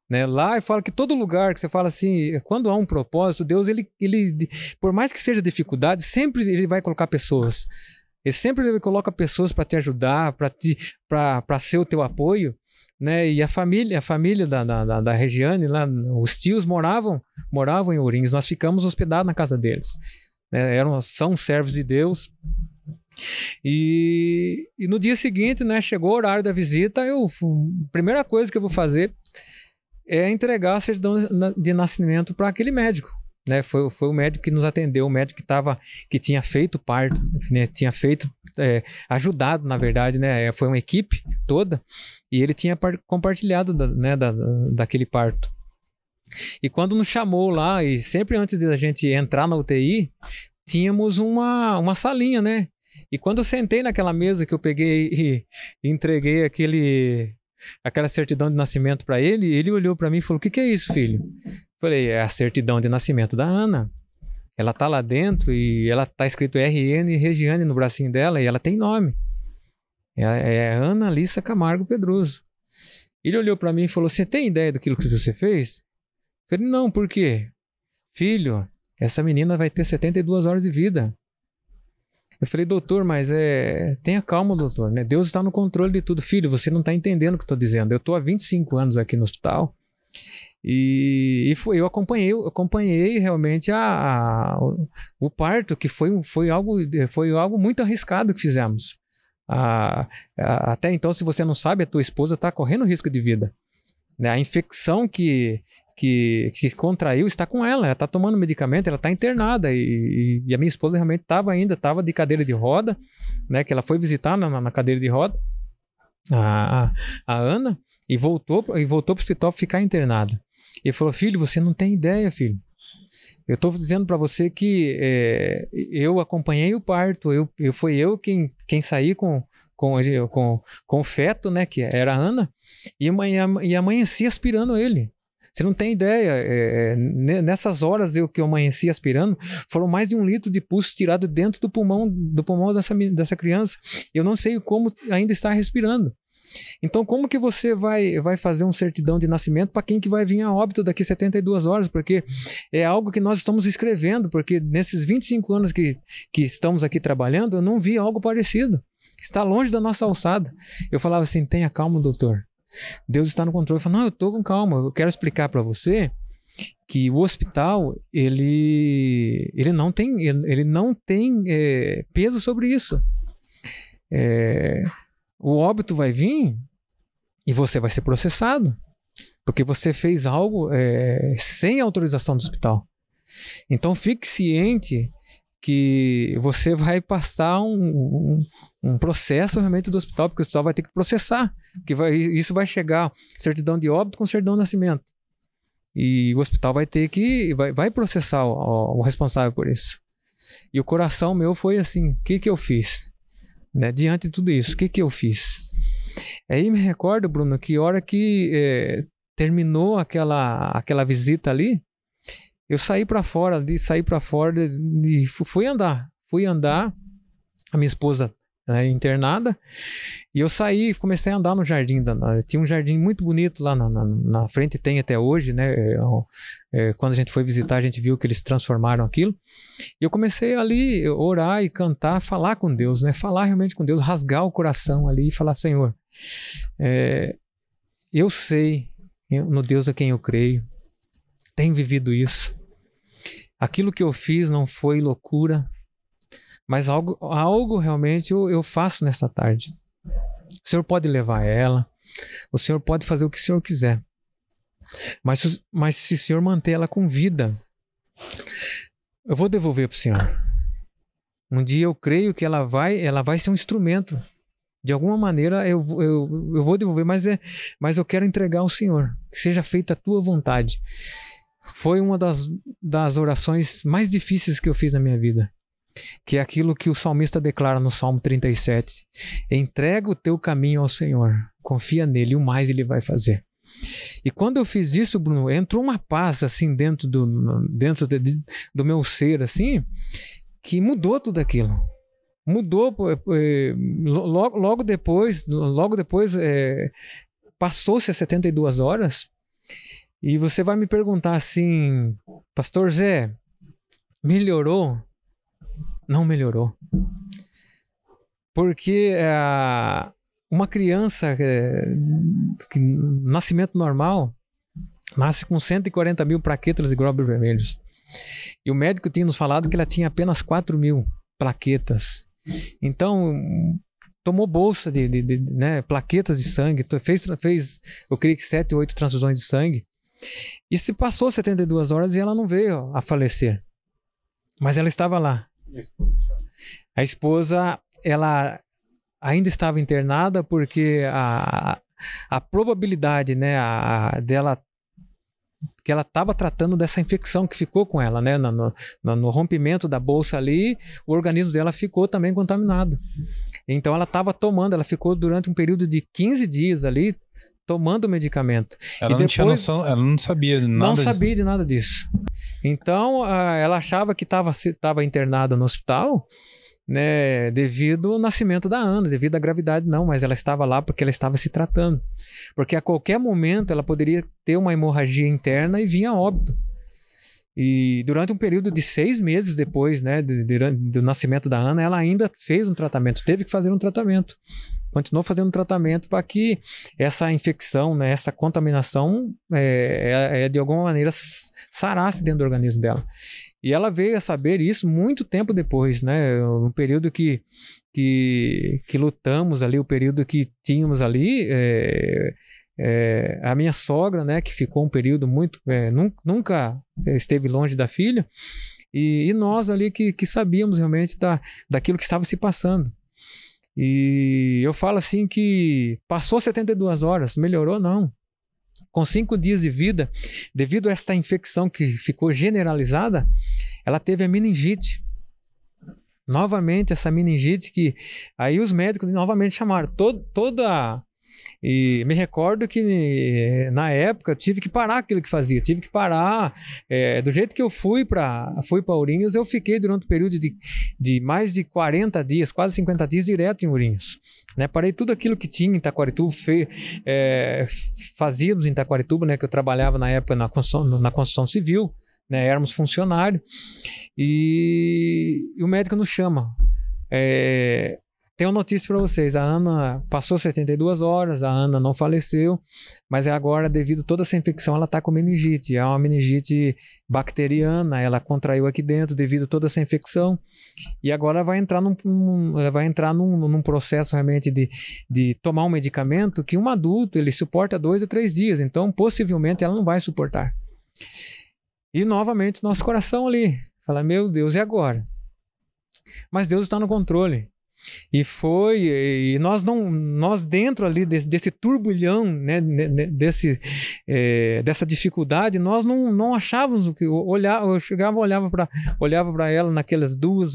Né? Lá eu falo que todo lugar que você fala assim, quando há um propósito, Deus, ele, ele por mais que seja dificuldade, sempre ele vai colocar pessoas ele sempre coloca pessoas para te ajudar, para ser o teu apoio. Né? E a família, a família da, da, da Regiane, lá, os tios moravam, moravam em Ourinhos. Nós ficamos hospedados na casa deles. Né? Eram, são servos de Deus. E, e, no dia seguinte, né, chegou o horário da visita, eu, a primeira coisa que eu vou fazer é entregar a certidão de nascimento para aquele médico. Né? Foi, foi o médico que nos atendeu, o médico que tava, que tinha feito parto, né? tinha feito, é, ajudado, na verdade, né? Foi uma equipe toda e ele tinha compartilhado da, né, da, daquele parto. E quando nos chamou lá, e sempre antes da gente entrar na UTI, tínhamos uma, uma salinha, né? E quando eu sentei naquela mesa que eu peguei e entreguei aquele aquela certidão de nascimento para ele, ele olhou para mim e falou: "O que, que é isso, filho?" Falei, é a certidão de nascimento da Ana. Ela tá lá dentro e ela tá escrito RN Regiane no bracinho dela e ela tem nome. É, é Ana Alissa Camargo Pedroso. Ele olhou para mim e falou: Você tem ideia daquilo que você fez? Eu falei: Não, por quê? Filho, essa menina vai ter 72 horas de vida. Eu falei, doutor, mas é. Tenha calma, doutor, né? Deus está no controle de tudo. Filho, você não está entendendo o que eu estou dizendo. Eu estou há 25 anos aqui no hospital e, e foi, eu acompanhei, eu acompanhei realmente a, a o, o, parto, que foi, foi, algo, foi algo muito arriscado que fizemos. A, a, até então, se você não sabe, a tua esposa está correndo risco de vida. Né? A infecção que, que, que contraiu está com ela, ela está tomando medicamento, ela está internada e, e, a minha esposa realmente estava ainda, estava de cadeira de roda, né? Que ela foi visitar na, na cadeira de roda, a, a, Ana, e voltou e voltou para o hospital ficar internada. Ele falou: Filho, você não tem ideia, filho. Eu estou dizendo para você que é, eu acompanhei o parto, eu, eu fui eu quem, quem saí com, com, com, com o feto, né, que era a Ana, e, e amanheci aspirando ele. Você não tem ideia, é, nessas horas eu que eu amanheci aspirando, foram mais de um litro de pulso tirado dentro do pulmão do pulmão dessa, dessa criança. Eu não sei como ainda está respirando. Então, como que você vai, vai fazer um certidão de nascimento para quem que vai vir a óbito daqui 72 horas? Porque é algo que nós estamos escrevendo, porque nesses 25 anos que, que estamos aqui trabalhando, eu não vi algo parecido. Está longe da nossa alçada. Eu falava assim: tenha calma, doutor. Deus está no controle. Eu falava, não, eu estou com calma. Eu quero explicar para você que o hospital ele, ele não tem, ele não tem é, peso sobre isso. É, o óbito vai vir e você vai ser processado. Porque você fez algo é, sem autorização do hospital. Então fique ciente que você vai passar um, um, um, processo realmente do hospital, porque o hospital vai ter que processar. Que vai, isso vai chegar certidão de óbito com certidão de nascimento. E o hospital vai ter que. vai, vai processar o, o responsável por isso. E o coração meu foi assim: o que, que eu fiz? Né? Diante de tudo isso, o que, que eu fiz? Aí me recordo, Bruno, que hora que é, terminou aquela, aquela visita ali, eu saí para fora, de saí para fora e fui andar. Fui andar, a minha esposa né, internada, e eu saí comecei a andar no jardim. Da, tinha um jardim muito bonito lá na, na, na frente, tem até hoje, né? É, é, quando a gente foi visitar, a gente viu que eles transformaram aquilo. E eu comecei ali orar e cantar, falar com Deus, né? Falar realmente com Deus, rasgar o coração ali e falar: Senhor, é, eu sei no Deus a quem eu creio, tenho vivido isso. Aquilo que eu fiz não foi loucura, mas algo, algo realmente eu, eu faço nesta tarde. O Senhor pode levar ela, o Senhor pode fazer o que o Senhor quiser. Mas, mas se o Senhor manter ela com vida, eu vou devolver para o Senhor. Um dia eu creio que ela vai, ela vai ser um instrumento. De alguma maneira eu, eu, eu vou devolver, mas, é, mas eu quero entregar ao Senhor. Que seja feita a tua vontade. Foi uma das, das orações mais difíceis que eu fiz na minha vida que é aquilo que o salmista declara no Salmo 37. Entrega o teu caminho ao Senhor, confia nele, o mais ele vai fazer. E quando eu fiz isso, Bruno, entrou uma paz assim dentro do, dentro de, do meu ser, assim, que mudou tudo aquilo. Mudou é, logo, logo depois, logo depois é, passou-se as 72 horas e você vai me perguntar assim, Pastor Zé, melhorou? não melhorou. Porque é, uma criança é, que nascimento normal nasce com 140 mil plaquetas de glóbulos vermelhos. E o médico tinha nos falado que ela tinha apenas 4 mil plaquetas. Então, tomou bolsa de, de, de né, plaquetas de sangue, fez, fez, eu creio que 7 ou 8 transfusões de sangue. E se passou 72 horas e ela não veio a falecer. Mas ela estava lá, a esposa, ela ainda estava internada porque a, a probabilidade, né, a, dela que ela estava tratando dessa infecção que ficou com ela, né? No, no, no, rompimento da bolsa ali, o organismo dela ficou também contaminado. Então ela estava tomando, ela ficou durante um período de 15 dias ali tomando medicamento. Ela e não depois, tinha noção, ela não sabia de nada Não disso. sabia de nada disso. Então, ela achava que estava internada no hospital, né, devido ao nascimento da Ana, devido à gravidade, não, mas ela estava lá porque ela estava se tratando. Porque a qualquer momento ela poderia ter uma hemorragia interna e vir a óbito. E durante um período de seis meses depois né, do, do nascimento da Ana, ela ainda fez um tratamento, teve que fazer um tratamento continuou fazendo tratamento para que essa infecção, né, essa contaminação é, é, é, de alguma maneira sarasse dentro do organismo dela. E ela veio a saber isso muito tempo depois, né, no período que, que, que lutamos ali, o período que tínhamos ali, é, é, a minha sogra, né, que ficou um período muito, é, nunca esteve longe da filha, e, e nós ali que, que sabíamos realmente da, daquilo que estava se passando. E eu falo assim que passou 72 horas, melhorou não. Com cinco dias de vida, devido a esta infecção que ficou generalizada, ela teve a meningite. Novamente, essa meningite que aí os médicos novamente chamaram. Todo, toda E me recordo que na época tive que parar aquilo que fazia, tive que parar. É, do jeito que eu fui para fui Ourinhos, eu fiquei durante um período de, de mais de 40 dias, quase 50 dias direto em Ourinhos. Né? Parei tudo aquilo que tinha em Itaquarituba, fe, é, fazíamos em Itaquarituba, né? que eu trabalhava na época na construção, na construção civil, né? éramos funcionários. E, e o médico nos chama. É, tenho notícia para vocês. A Ana passou 72 horas, a Ana não faleceu, mas é agora, devido a toda essa infecção, ela está com meningite. É uma meningite bacteriana, ela contraiu aqui dentro devido a toda essa infecção. E agora vai entrar num, num vai entrar num, num, processo realmente de, de tomar um medicamento que um adulto ele suporta dois ou três dias. Então, possivelmente, ela não vai suportar. E novamente, nosso coração ali. Fala, meu Deus, e agora? Mas Deus está no controle. E foi, e nós não, nós dentro ali desse, desse turbulhão, né, desse, é, dessa dificuldade, nós não, não achávamos o que olhar, eu chegava, olhava para olhava para ela naquelas duas,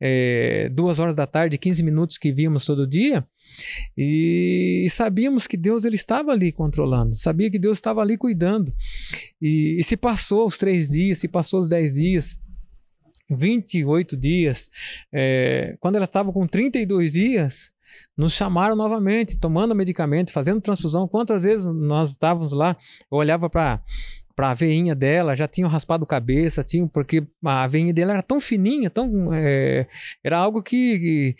é, duas horas da tarde, 15 minutos que víamos todo dia, e, e, sabíamos que Deus ele estava ali controlando, sabia que Deus estava ali cuidando. E, e se passou os três dias, se passou os dez dias, 28 dias. É, quando ela estava com 32 dias, nos chamaram novamente, tomando medicamento, fazendo transfusão. Quantas vezes nós estávamos lá, eu olhava para para a veinha dela, já tinham raspado cabeça, tinham, porque a veinha dela era tão fininha, tão é, era algo que, que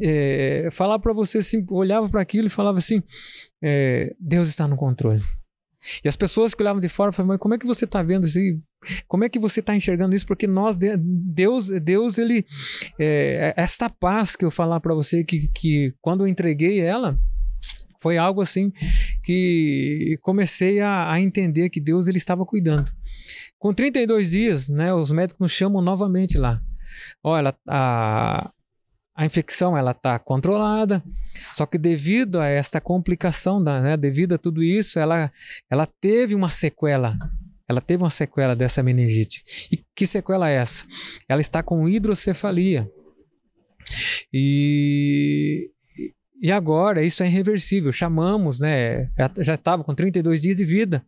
é, falar para você assim, olhava para aquilo e falava assim, é, Deus está no controle. E as pessoas que olhavam de fora falavam, mas como é que você está vendo isso? Como é que você está enxergando isso? Porque nós, Deus, Deus, ele, é, esta paz que eu falar para você que, que quando eu entreguei ela foi algo assim que comecei a, a, entender que Deus ele estava cuidando. Com 32 dias, né, os médicos nos chamam novamente lá. Olha, a, a infecção ela está controlada, só que devido a esta complicação, da, né, devido a tudo isso, ela, ela teve uma sequela. Ela teve uma sequela dessa meningite. E que sequela é essa? Ela está com hidrocefalia. E, e agora isso é irreversível. Chamamos, né? Já estava com 32 dias de vida.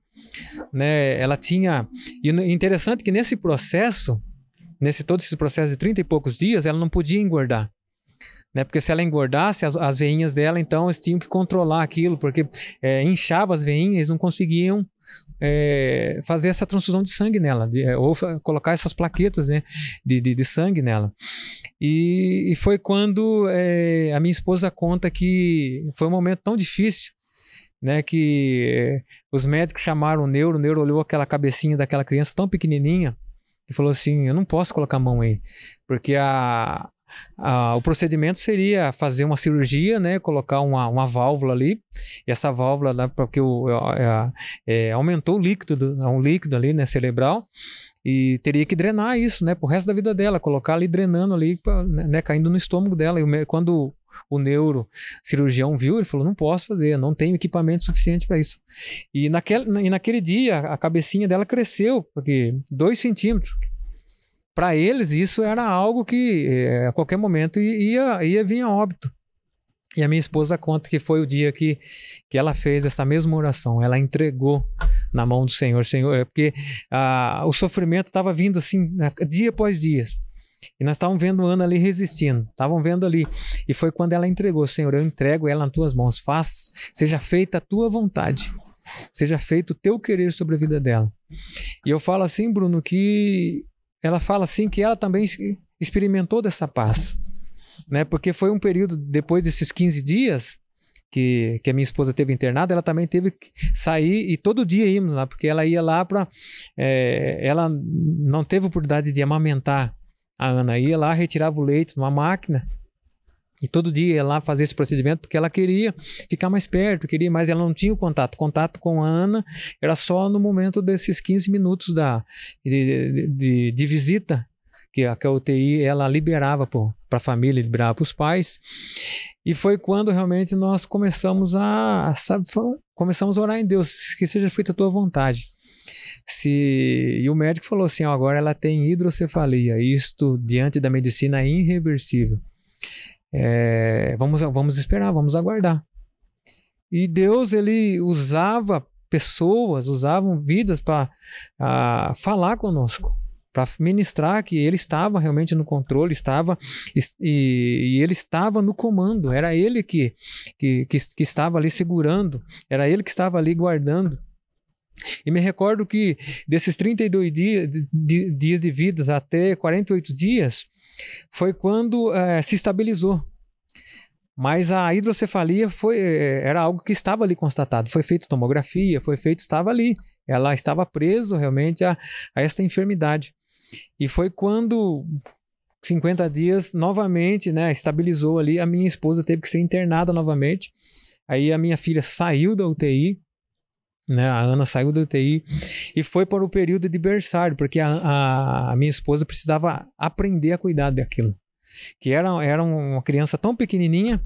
Né? Ela tinha. E interessante que nesse processo, nesse todo esse processo de 30 e poucos dias, ela não podia engordar né? Porque se ela engordasse as, as veinhas dela, então eles tinham que controlar aquilo, porque é, inchava as veinhas, não conseguiam é, fazer essa transfusão de sangue nela, de, é, ou colocar essas plaquetas né, de, de, de sangue nela. E, e foi quando é, a minha esposa conta que foi um momento tão difícil, né, que os médicos chamaram o neuro, o neuro olhou aquela cabecinha daquela criança tão pequenininha e falou assim, eu não posso colocar a mão aí, porque a, ah, o procedimento seria fazer uma cirurgia, né, colocar uma, uma válvula ali, e essa válvula, né, porque o, é, é, aumentou o líquido, um líquido ali, né, cerebral, e teria que drenar isso, né, pro resto da vida dela, colocar ali drenando ali, né, né, caindo no estômago dela. E quando o neuro cirurgião viu, ele falou: não posso fazer, não tenho equipamento suficiente para isso. E naquele, e naquele dia a cabecinha dela cresceu, porque dois centímetros para eles isso era algo que é, a qualquer momento ia, ia vir a óbito. E a minha esposa conta que foi o dia que, que ela fez essa mesma oração. Ela entregou na mão do Senhor. Senhor, é porque ah, o sofrimento estava vindo assim, dia após dia. E nós estávamos vendo Ana ali resistindo. Estavam vendo ali. E foi quando ela entregou: Senhor, eu entrego ela nas tuas mãos. Faz, seja feita a tua vontade. Seja feito o teu querer sobre a vida dela. E eu falo assim, Bruno, que ela fala assim que ela também experimentou dessa paz, né? Porque foi um período depois desses 15 dias que, que a minha esposa teve internada, ela também teve que sair e todo dia íamos lá, porque ela ia lá para é, ela não teve oportunidade de amamentar a Ana, ia lá retirava o leite numa máquina e todo dia ia lá fazer esse procedimento porque ela queria ficar mais perto, queria, mas ela não tinha o contato. O contato com a Ana era só no momento desses 15 minutos da, de, de, de visita que a, que a UTI ela liberava para a família, liberava para os pais. E foi quando realmente nós começamos a, sabe, começamos a orar em Deus, que seja feita a tua vontade. Se, e o médico falou assim: ó, agora ela tem hidrocefalia, isto diante da medicina é irreversível. É, vamos, vamos esperar, vamos aguardar. E Deus ele usava pessoas, usavam vidas para falar conosco, para ministrar que ele estava realmente no controle, estava e, e, ele estava no comando, era ele que, que, que, que estava ali segurando, era ele que estava ali guardando. E me recordo que desses 32 dias de, dias de vidas até 48 dias foi quando é, se estabilizou. Mas a hidrocefalia foi, é, era algo que estava ali constatado. Foi feito tomografia, foi feito, estava ali. Ela estava preso realmente a, a esta enfermidade. E foi quando 50 dias novamente, né, estabilizou ali, a minha esposa teve que ser internada novamente. Aí a minha filha saiu da UTI, né? A Ana saiu da UTI e foi para o período de berçário, porque a, a, minha esposa precisava aprender a cuidar daquilo. Que era, era uma criança tão pequenininha,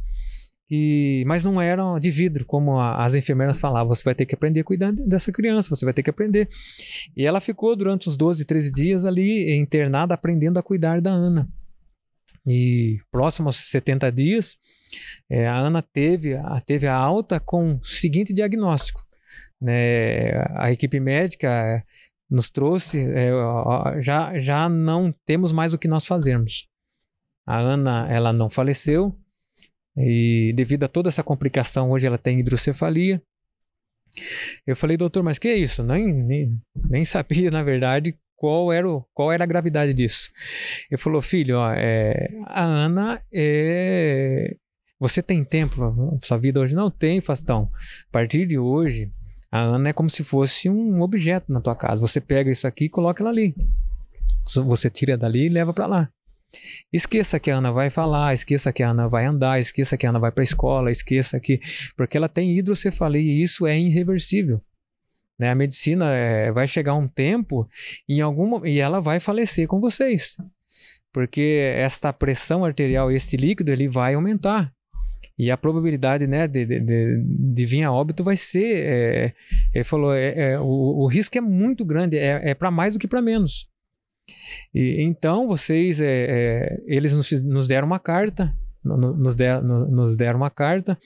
e, mas não era de vidro, como a, as enfermeiras falavam. Você vai ter que aprender a cuidar dessa criança, você vai ter que aprender. E ela ficou durante uns 12, 13 dias ali internada, aprendendo a cuidar da Ana. E próximo aos 70 dias, é, a Ana teve, a, teve a alta com o seguinte diagnóstico né, a equipe médica eh, nos trouxe, é, já, já não temos mais o que nós fazermos. A Ana, ela não faleceu, e devido a toda essa complicação, hoje ela tem hidrocefalia. Eu falei, doutor, mas que é isso? Nem, nem, nem sabia, na verdade, qual era, o, qual era a gravidade disso. Ele falou, filho, ó, é, a Ana é. Você tem tempo? Sua vida hoje não tem, Fastão. A partir de hoje, a Ana é como se fosse um objeto na tua casa. Você pega isso aqui e coloca ela ali. Você tira dali e leva para lá. Esqueça que a Ana vai falar, esqueça que a Ana vai andar, esqueça que a Ana vai para a escola, esqueça que. Porque ela tem hidrocefalia e isso é irreversível. Né? A medicina é, vai chegar um tempo em algum, e ela vai falecer com vocês. Porque esta pressão arterial, esse líquido, ele vai aumentar. E a probabilidade né, de, de, de, de vir a óbito vai ser. É, ele falou: é, é, o, o, risco é muito grande, é, é para mais do que para menos. E, então, vocês, é, é, eles nos, nos, deram uma carta, nos, der, nos deram uma carta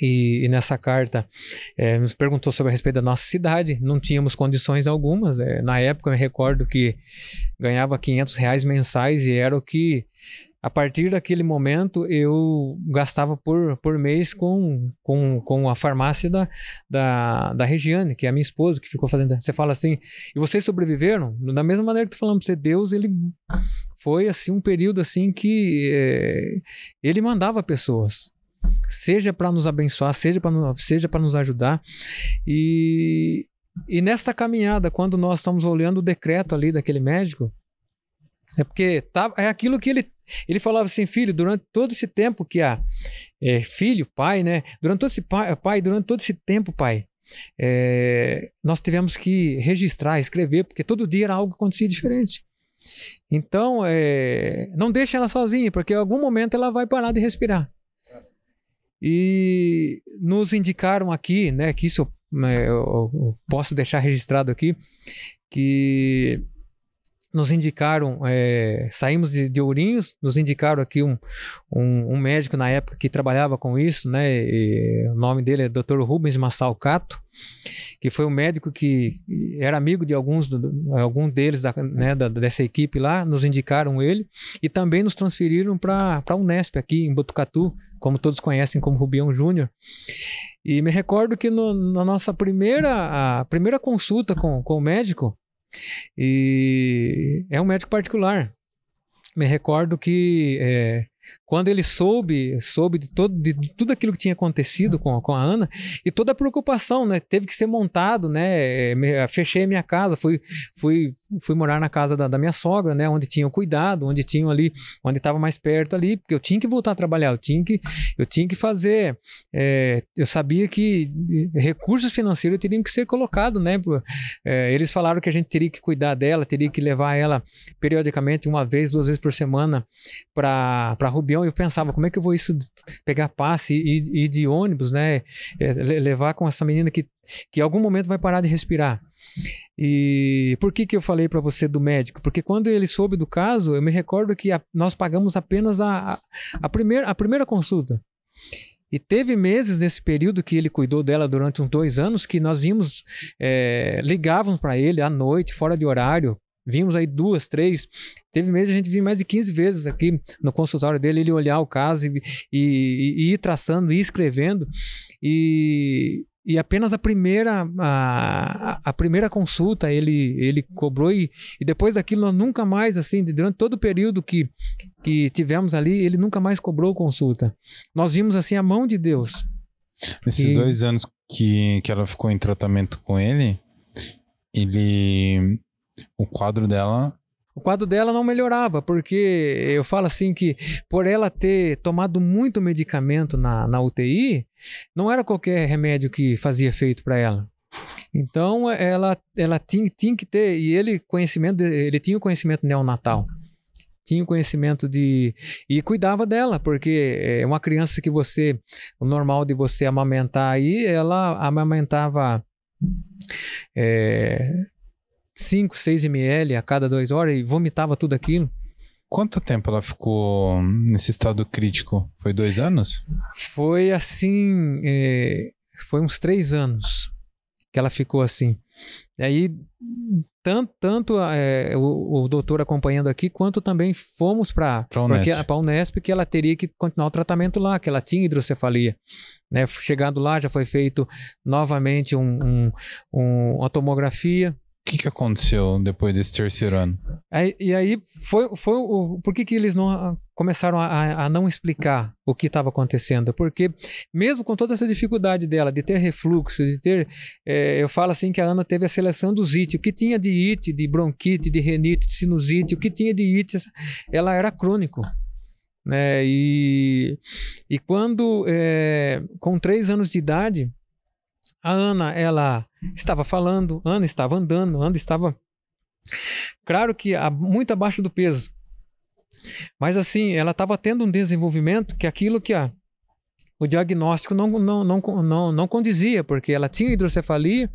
e, e, nessa carta é, nos perguntou sobre a respeito da nossa cidade. Não tínhamos condições algumas. É, na época, eu me recordo que ganhava 500 reais mensais e era o que a partir daquele momento eu gastava por, por mês com, com, com a farmácia da, da, da Regiane, que é a minha esposa, que ficou fazendo. Você fala assim, e vocês sobreviveram? Da mesma maneira que tu falando pra você, Deus, ele foi assim um período assim que é, ele mandava pessoas seja para nos abençoar, seja para seja para nos ajudar. E, e nessa caminhada, quando nós estamos olhando o decreto ali daquele médico, é porque tá, é aquilo que ele ele falava assim, filho, durante todo esse tempo que há é, filho, pai, né? Durante todo esse pai, pai, durante todo esse tempo, pai, é, nós tivemos que registrar, escrever, porque todo dia era algo que acontecia diferente. Então, é, não deixe ela sozinha, porque em algum momento ela vai parar de respirar. E nos indicaram aqui, né, que isso né, eu, eu posso deixar registrado aqui, que nos indicaram, é, saímos de, de, Ourinhos, nos indicaram aqui um, um, um, médico na época que trabalhava com isso, né? E, o nome dele é Dr. Rubens Massalcato, que foi um médico que era amigo de alguns, algum deles da, né, da, dessa equipe lá, nos indicaram ele e também nos transferiram para a Unesp aqui em Botucatu, como todos conhecem como Rubião Júnior. E me recordo que no, na nossa primeira, a primeira consulta com, com o médico, e é um médico particular. Me recordo que é, quando ele soube, soube de, todo, de, tudo aquilo que tinha acontecido com, com a Ana e toda a preocupação, né? Teve que ser montado, né? Fechei a minha casa, fui, fui, fui morar na casa da, da minha sogra, né? Onde tinham cuidado, onde tinham ali, onde estava mais perto ali, porque eu tinha que voltar a trabalhar, eu tinha que, eu tinha que fazer. É, eu sabia que recursos financeiros teriam que ser colocados, né? É, eles falaram que a gente teria que cuidar dela, teria que levar ela periodicamente, uma vez, duas vezes por semana, para Rubião eu pensava, como é que eu vou isso pegar passe e ir de ônibus, né? É, levar com essa menina que, que em algum momento vai parar de respirar. E por que, que eu falei para você do médico? Porque quando ele soube do caso, eu me recordo que a, nós pagamos apenas a, a, a, primeira, a primeira consulta. E teve meses nesse período que ele cuidou dela durante uns dois anos que nós vimos, é, ligávamos para ele à noite, fora de horário, Vimos aí duas, três. Teve meses a gente viu mais de 15 vezes aqui no consultório dele, ele olhar o caso e, e, e ir traçando, ir escrevendo. E, e apenas a primeira a, a primeira consulta ele, ele cobrou e, e depois daquilo nós nunca mais assim durante todo o período que, que tivemos ali ele nunca mais cobrou consulta nós vimos assim a mão de Deus esses e... dois anos que, que ela ficou em tratamento com ele ele o quadro dela. O quadro dela não melhorava, porque eu falo assim que por ela ter tomado muito medicamento na, na UTI, não era qualquer remédio que fazia efeito para ela. Então ela, ela tinha, tinha que ter, e ele conhecimento, ele tinha o conhecimento neonatal tinha o conhecimento de e cuidava dela, porque é uma criança que você o normal de você amamentar aí, ela amamentava é, 5, 6 ml a cada duas horas e vomitava tudo aquilo. Quanto tempo ela ficou nesse estado crítico? Foi dois anos? Foi assim, é, foi uns três anos que ela ficou assim. E aí, tanto, tanto é, o, o, doutor acompanhando aqui, quanto também fomos para a Unesp. Unesp, que ela teria que continuar o tratamento lá, que ela tinha hidrocefalia. Né? Chegando lá, já foi feito novamente um, um, um, uma tomografia que, que aconteceu depois desse terceiro ano? Aí, e aí foi, foi o, por que, que eles não ah, começaram a, a não explicar o que estava acontecendo? Porque mesmo com toda essa dificuldade dela de ter refluxo, de ter, é, eu falo assim que a Ana teve a seleção dos IT, o que tinha de IT, de bronquite, de renite, de sinusite, o que tinha de IT, ela era crônico. Né? E, e quando, é, com três anos de idade, a Ana, ela estava falando, Ana estava andando, Ana estava. Claro que muito abaixo do peso. Mas assim, ela estava tendo um desenvolvimento que aquilo que a, o diagnóstico não, não, não, não, não condizia, porque ela tinha hidrocefalia,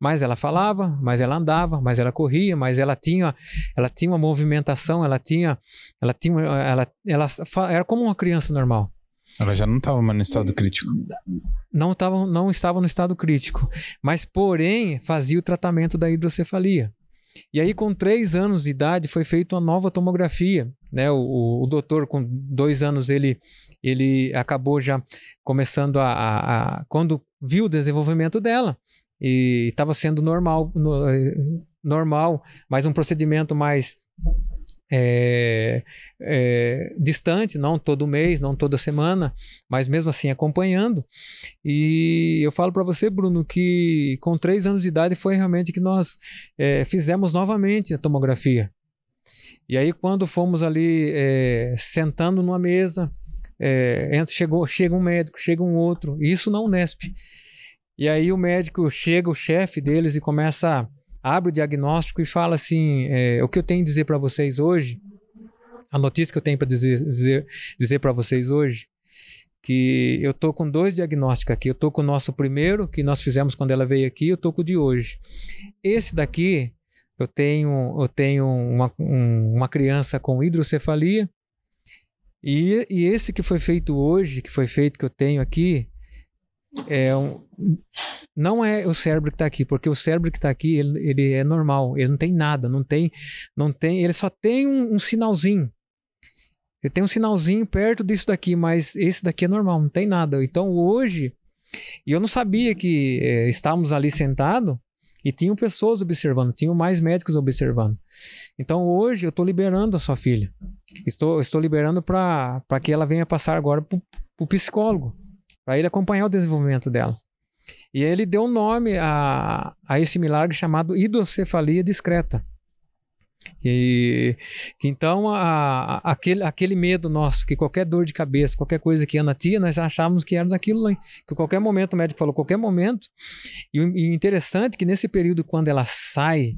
mas ela falava, mas ela andava, mas ela corria, mas ela tinha, ela tinha uma movimentação, ela tinha, ela tinha, ela, ela, ela era como uma criança normal. Ela já não estava no estado crítico. Não estava, não estava no estado crítico, mas porém fazia o tratamento da hidrocefalia. E aí, com três anos de idade, foi feita uma nova tomografia. Né? O, o, o doutor, com dois anos, ele, ele acabou já começando a, a, a Quando viu o desenvolvimento dela, e estava sendo normal, no, normal, mas um procedimento mais é, é, distante, não todo mês, não toda semana, mas mesmo assim acompanhando. E eu falo para você, Bruno, que com três anos de idade foi realmente que nós é, fizemos novamente a tomografia. E aí, quando fomos ali é, sentando numa mesa, é, chegou, chega um médico, chega um outro, isso na Unesp. E aí o médico chega, o chefe deles, e começa a abre o diagnóstico e fala assim: é, o que eu tenho a dizer para vocês hoje, a notícia que eu tenho para dizer, dizer, dizer para vocês hoje, que eu tô com dois diagnósticos aqui. Eu tô com o nosso primeiro, que nós fizemos quando ela veio aqui, eu tô com o de hoje. Esse daqui, eu tenho, eu tenho uma, um, uma criança com hidrocefalia. E, e esse que foi feito hoje, que foi feito que eu tenho aqui, é um, não é o cérebro que está aqui, porque o cérebro que está aqui ele, ele, é normal, ele não tem nada, não tem, não tem, ele só tem um, um, sinalzinho. Ele tem um sinalzinho perto disso daqui, mas esse daqui é normal, não tem nada. Então hoje, e eu não sabia que é, estávamos ali sentados e tinham pessoas observando, tinham mais médicos observando. Então hoje eu estou liberando a sua filha, estou, estou liberando para que ela venha passar agora para o psicólogo para ele acompanhar o desenvolvimento dela. E ele deu nome a, a esse milagre chamado hidrocefalia discreta. E então a, a, aquele, aquele medo nosso, que qualquer dor de cabeça, qualquer coisa que Ana tinha, nós achávamos que era daquilo lá. Que qualquer momento, o médico falou, qualquer momento. E o interessante é que nesse período, quando ela sai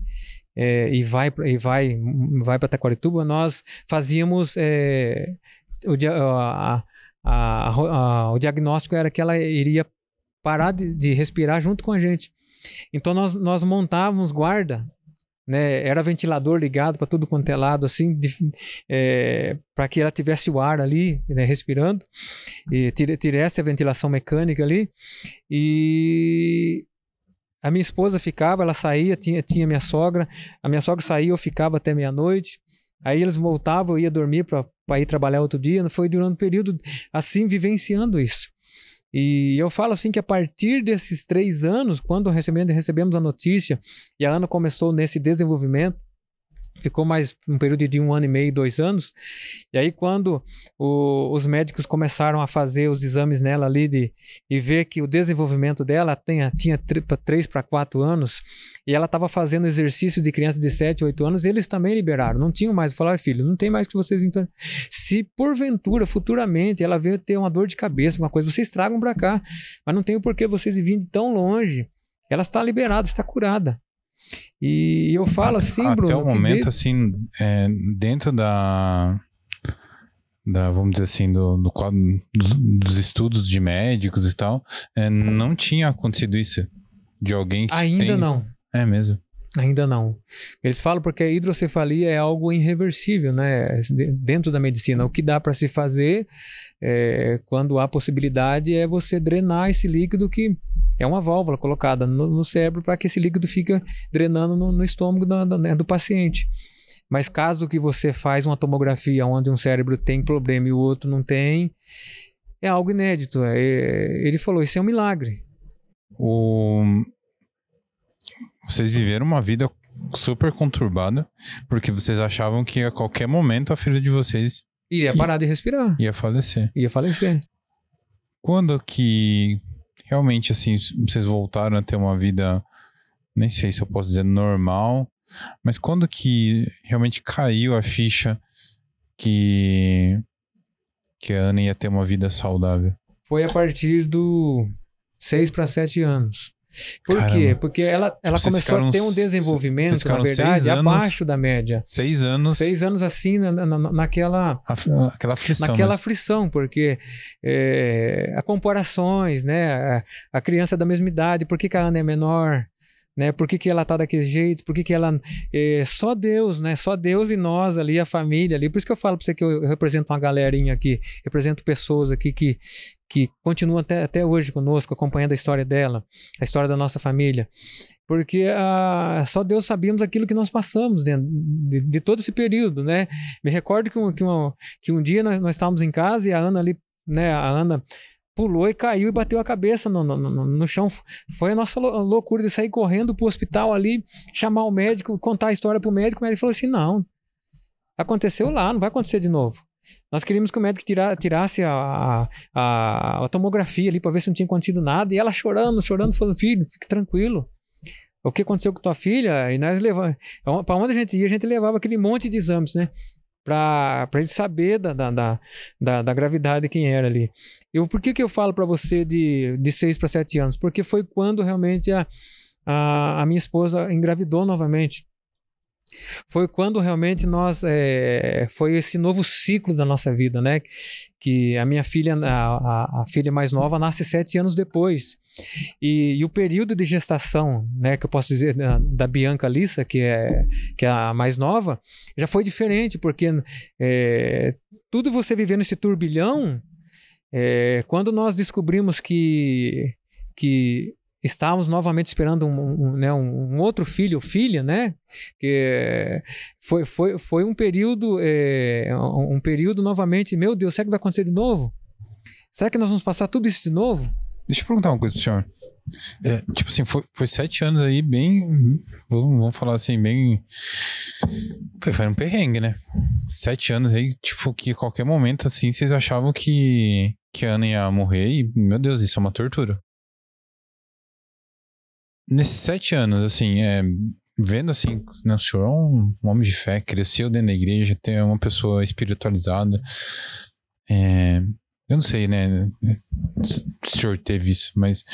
é, e vai, e vai, vai para Taquarituba, nós fazíamos é, o, a, a, a, o diagnóstico era que ela iria parar de, de, respirar junto com a gente. Então nós, nós montávamos guarda né? Era ventilador ligado para tudo quanto é lado, assim, é, para que ela tivesse o ar ali, né, respirando, e tivesse a ventilação mecânica ali. E a minha esposa ficava, ela saía, tinha, tinha minha sogra, a minha sogra saía, eu ficava até meia-noite. Aí eles voltavam, eu ia dormir para ir trabalhar outro dia. Foi durante um período assim, vivenciando isso. E eu falo assim que a partir desses três anos, quando recebemos, recebemos a notícia e a Ana começou nesse desenvolvimento, ficou mais um período de um ano e meio, dois anos. E aí, quando o, os médicos começaram a fazer os exames nela ali de, e ver que o desenvolvimento dela tinha, tinha três para quatro anos, e ela estava fazendo exercício de criança de sete, oito anos, eles também liberaram. Não tinham mais. Falaram, filho, não tem mais que vocês. Se porventura, futuramente, ela veio ter uma dor de cabeça, uma coisa, vocês tragam para cá. Mas não tem porquê vocês virem tão longe. Ela está liberada, está curada. E eu falo assim, Até Bruno. Até o momento, assim, é, dentro da, da, vamos dizer assim, do, do quadro dos, dos, estudos de médicos e tal, é, não tinha acontecido isso de alguém que Ainda tem... não. É mesmo. Ainda não. Eles falam porque a hidrocefalia é algo irreversível, né? Dentro da medicina. O que dá para se fazer é, quando há possibilidade é você drenar esse líquido que é uma válvula colocada no, no cérebro para que esse líquido fique drenando no, no estômago do, né, do paciente. Mas caso que você faz uma tomografia onde um cérebro tem problema e o outro não tem, é algo inédito. É, ele falou, isso é um milagre. O... Vocês viveram uma vida super conturbada, porque vocês achavam que a qualquer momento a filha de vocês Iria parar de respirar. Ia falecer. Ia falecer. Quando que realmente, assim, vocês voltaram a ter uma vida, nem sei se eu posso dizer normal, mas quando que realmente caiu a ficha que, que a Ana ia ter uma vida saudável? Foi a partir do 6 para 7 anos. Por Caramba. quê? Porque ela, ela tipo, começou a ter um desenvolvimento, na verdade, anos, abaixo da média. Seis anos. Seis anos assim, na, na, naquela. aquela aflição. Naquela mesmo. aflição, porque é, há comparações, né? A, a, criança da mesma idade, por que, que a Ana é menor? Né? Por que, que ela tá daquele jeito? Por que, que ela. É, só Deus, né? Só Deus e nós ali, a família ali. Por isso que eu falo para você que eu, represento uma galerinha aqui, represento pessoas aqui que, que continuam até, até hoje conosco, acompanhando a história dela, a história da nossa família. Porque ah, só Deus sabíamos aquilo que nós passamos dentro de, de todo esse período, né? Me recordo que um, que, que um dia nós, nós estávamos em casa e a Ana ali, né? A Ana pulou e caiu e bateu a cabeça no, no, no, no chão. Foi a nossa loucura de sair correndo pro hospital ali, chamar o médico, contar a história pro médico. O médico falou assim: não, aconteceu lá, não vai acontecer de novo. Nós queríamos que o médico tira, tirasse a, a, a tomografia ali para ver se não tinha acontecido nada. E ela chorando, chorando, falando: filho, fique tranquilo. O que aconteceu com tua filha? E nós levamos. Para onde a gente ia, a gente levava aquele monte de exames, né? Para ele saber da, da, da, da, da gravidade de quem era ali. Eu, por que, que eu falo para você de, de 6 para 7 anos? Porque foi quando realmente a, a, a minha esposa engravidou novamente. Foi quando realmente nós é, foi esse novo ciclo da nossa vida, né? Que a minha filha, a, a, filha mais nova, nasce sete anos depois. E, e, o período de gestação, né, que eu posso dizer da, da, Bianca Lissa, que é, que é a mais nova, já foi diferente, porque é, tudo você vivendo esse turbilhão, é, quando nós descobrimos que, que estávamos novamente esperando um, um, né, um, outro filho ou filha, né? Que foi, foi, foi um período, é, um período novamente, meu Deus, será que vai acontecer de novo? Será que nós vamos passar tudo isso de novo? Deixa eu perguntar uma coisa pro senhor. É, tipo assim, foi, foi sete anos aí bem. Vamos, vamos falar assim, bem. Foi, foi um perrengue, né? Sete anos aí, tipo, que qualquer momento, assim, vocês achavam que, que a Ana ia morrer e, meu Deus, isso é uma tortura. Nesses sete anos, assim, é, vendo assim, né, o senhor é um, homem de fé, cresceu dentro da igreja, tem uma pessoa espiritualizada. É, eu não sei, né? O senhor teve isso, mas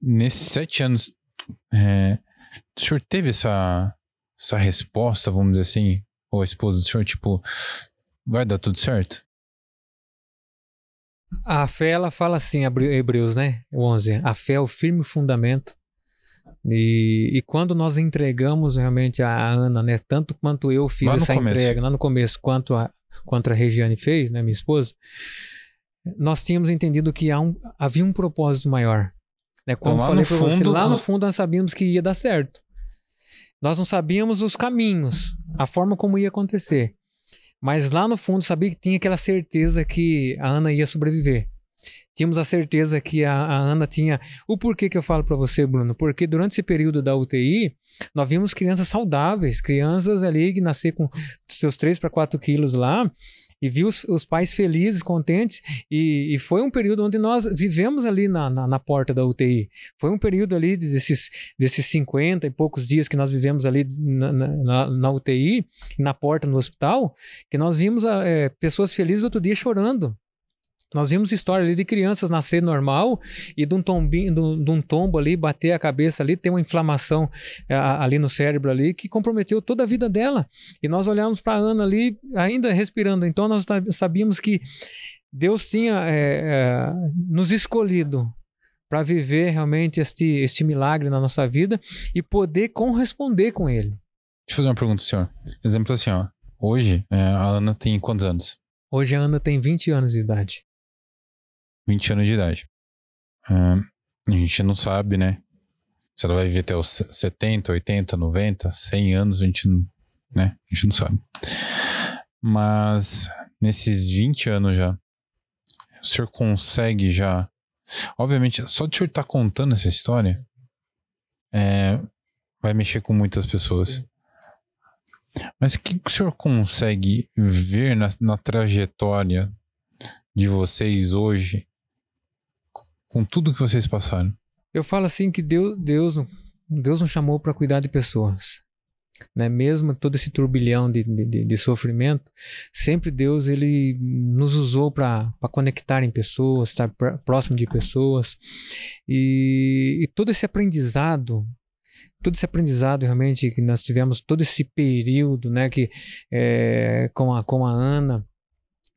nesses sete anos, é, o senhor teve essa, essa resposta, vamos dizer assim, ou a esposa do senhor, tipo, vai dar tudo certo? A fé, ela fala assim, Hebreus, né? 11. A fé é o firme fundamento E, e, quando nós entregamos realmente a Ana, né, tanto quanto eu fiz essa começo. entrega lá no começo, quanto a, quanto a Regiane fez, né, minha esposa, nós tínhamos entendido que um, havia um propósito maior. Né? Como então, falei para você, lá no fundo nós sabíamos que ia dar certo. Nós não sabíamos os caminhos, a forma como ia acontecer. Mas lá no fundo sabia que tinha aquela certeza que a Ana ia sobreviver. Tínhamos a certeza que a, a Ana tinha. O porquê que eu falo para você, Bruno? Porque durante esse período da UTI, nós vimos crianças saudáveis, crianças ali que nascer com seus 3 para 4 quilos lá, e viu os, os pais felizes, contentes, e, e, foi um período onde nós vivemos ali na, na, na, porta da UTI. Foi um período ali desses, desses 50 e poucos dias que nós vivemos ali na, na, na UTI, na porta no hospital, que nós vimos é, pessoas felizes outro dia chorando. Nós vimos história ali de crianças nascer normal e de um, tombinho, de, de um tombo ali, bater a cabeça ali, ter uma inflamação é, ali no cérebro ali, que comprometeu toda a vida dela. E nós olhamos para Ana ali, ainda respirando. Então nós sabíamos que Deus tinha é, é, nos escolhido para viver realmente este, este milagre na nossa vida e poder corresponder com ele. Deixa eu fazer uma pergunta, senhor. Exemplo assim, ó. Hoje, é, a Ana tem quantos anos? Hoje a Ana tem 20 anos de idade. 20 anos de idade. Uh, a gente não sabe, né? Se ela vai viver até os 70, 80, 90, 100 anos, a gente não, né? A gente não sabe. Mas nesses 20 anos já, o senhor consegue já. Obviamente, só de o senhor estar tá contando essa história, é, vai mexer com muitas pessoas. Mas o que o senhor consegue ver na, na trajetória de vocês hoje com tudo que vocês passaram? Eu falo assim que Deus, Deus, Deus nos chamou para cuidar de pessoas. Né? Mesmo todo esse turbilhão de, de, de sofrimento, sempre Deus ele nos usou para conectar em pessoas, estar próximo de pessoas. E, e todo esse aprendizado todo esse aprendizado realmente que nós tivemos todo esse período né que é, com a com a Ana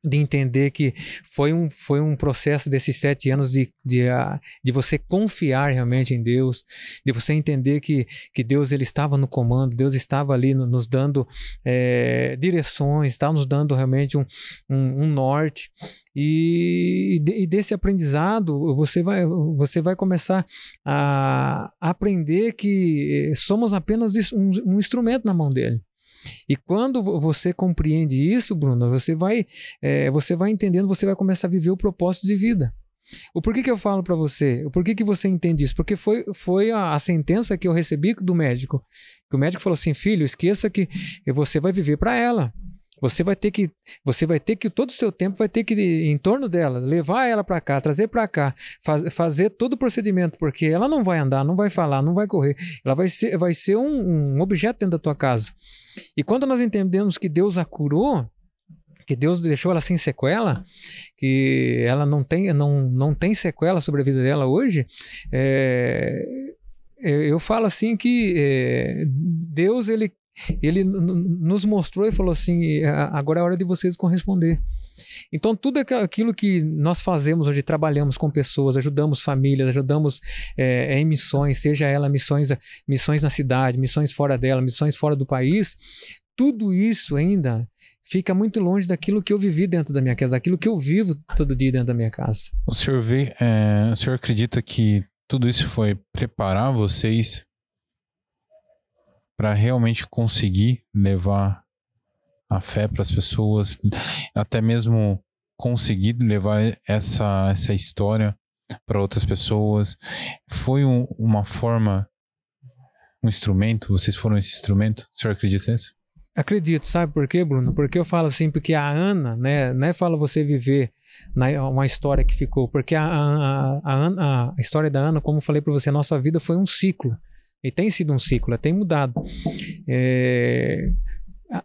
de entender que foi um, foi um processo desses sete anos de, de, uh, de você confiar realmente em Deus, de você entender que, que Deus ele estava no comando, Deus estava ali no, nos dando é, direções, estava nos dando realmente um, um, um norte. E, e, desse aprendizado você vai, você vai começar a aprender que somos apenas um, um instrumento na mão dele. E quando você compreende isso, Bruno, você vai, é, você vai entendendo, você vai começar a viver o propósito de vida. O porquê que eu falo para você? O porquê que você entende isso? Porque foi, foi a, a, sentença que eu recebi do médico. Que o médico falou assim: filho, esqueça que você vai viver para ela. Você vai ter que, você vai ter que todo o seu tempo vai ter que em torno dela, levar ela para cá, trazer para cá, faz, fazer todo o procedimento, porque ela não vai andar, não vai falar, não vai correr. Ela vai ser, vai ser um, um objeto dentro da tua casa. E quando nós entendemos que Deus a curou, que Deus deixou ela sem sequela, que ela não tem, não, não tem sequela sobre a vida dela hoje, é, eu falo assim que é, Deus ele ele nos mostrou e falou assim: agora é hora de vocês corresponder. Então, tudo aquilo que nós fazemos hoje, trabalhamos com pessoas, ajudamos famílias, ajudamos é, em missões, seja ela missões, missões na cidade, missões fora dela, missões fora do país, tudo isso ainda fica muito longe daquilo que eu vivi dentro da minha casa, daquilo que eu vivo todo dia dentro da minha casa. O senhor vê, é, o senhor acredita que tudo isso foi preparar vocês para realmente conseguir levar a fé para as pessoas, até mesmo conseguir levar essa, essa história para outras pessoas. Foi um, uma forma, um instrumento? Vocês foram esse instrumento? O senhor acredita nisso? Acredito, sabe por quê, Bruno? Porque eu falo assim, porque a Ana, né, não é fala você viver na, uma história que ficou, porque a, a, a, a história da Ana, como eu falei para você, a nossa vida foi um ciclo. E tem sido um ciclo, tem mudado. É,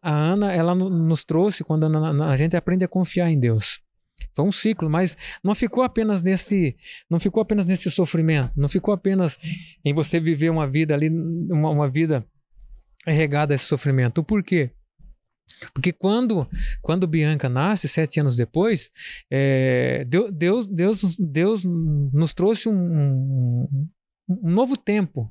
a Ana, ela nos trouxe quando a, gente aprende a confiar em Deus. Foi um ciclo, mas não ficou apenas nesse, não ficou apenas nesse sofrimento, não ficou apenas em você viver uma vida ali, uma, uma vida regada a esse sofrimento. Por quê? Porque quando, quando Bianca nasce, sete anos depois, é, Deus, Deus, Deus nos trouxe um, um, um novo tempo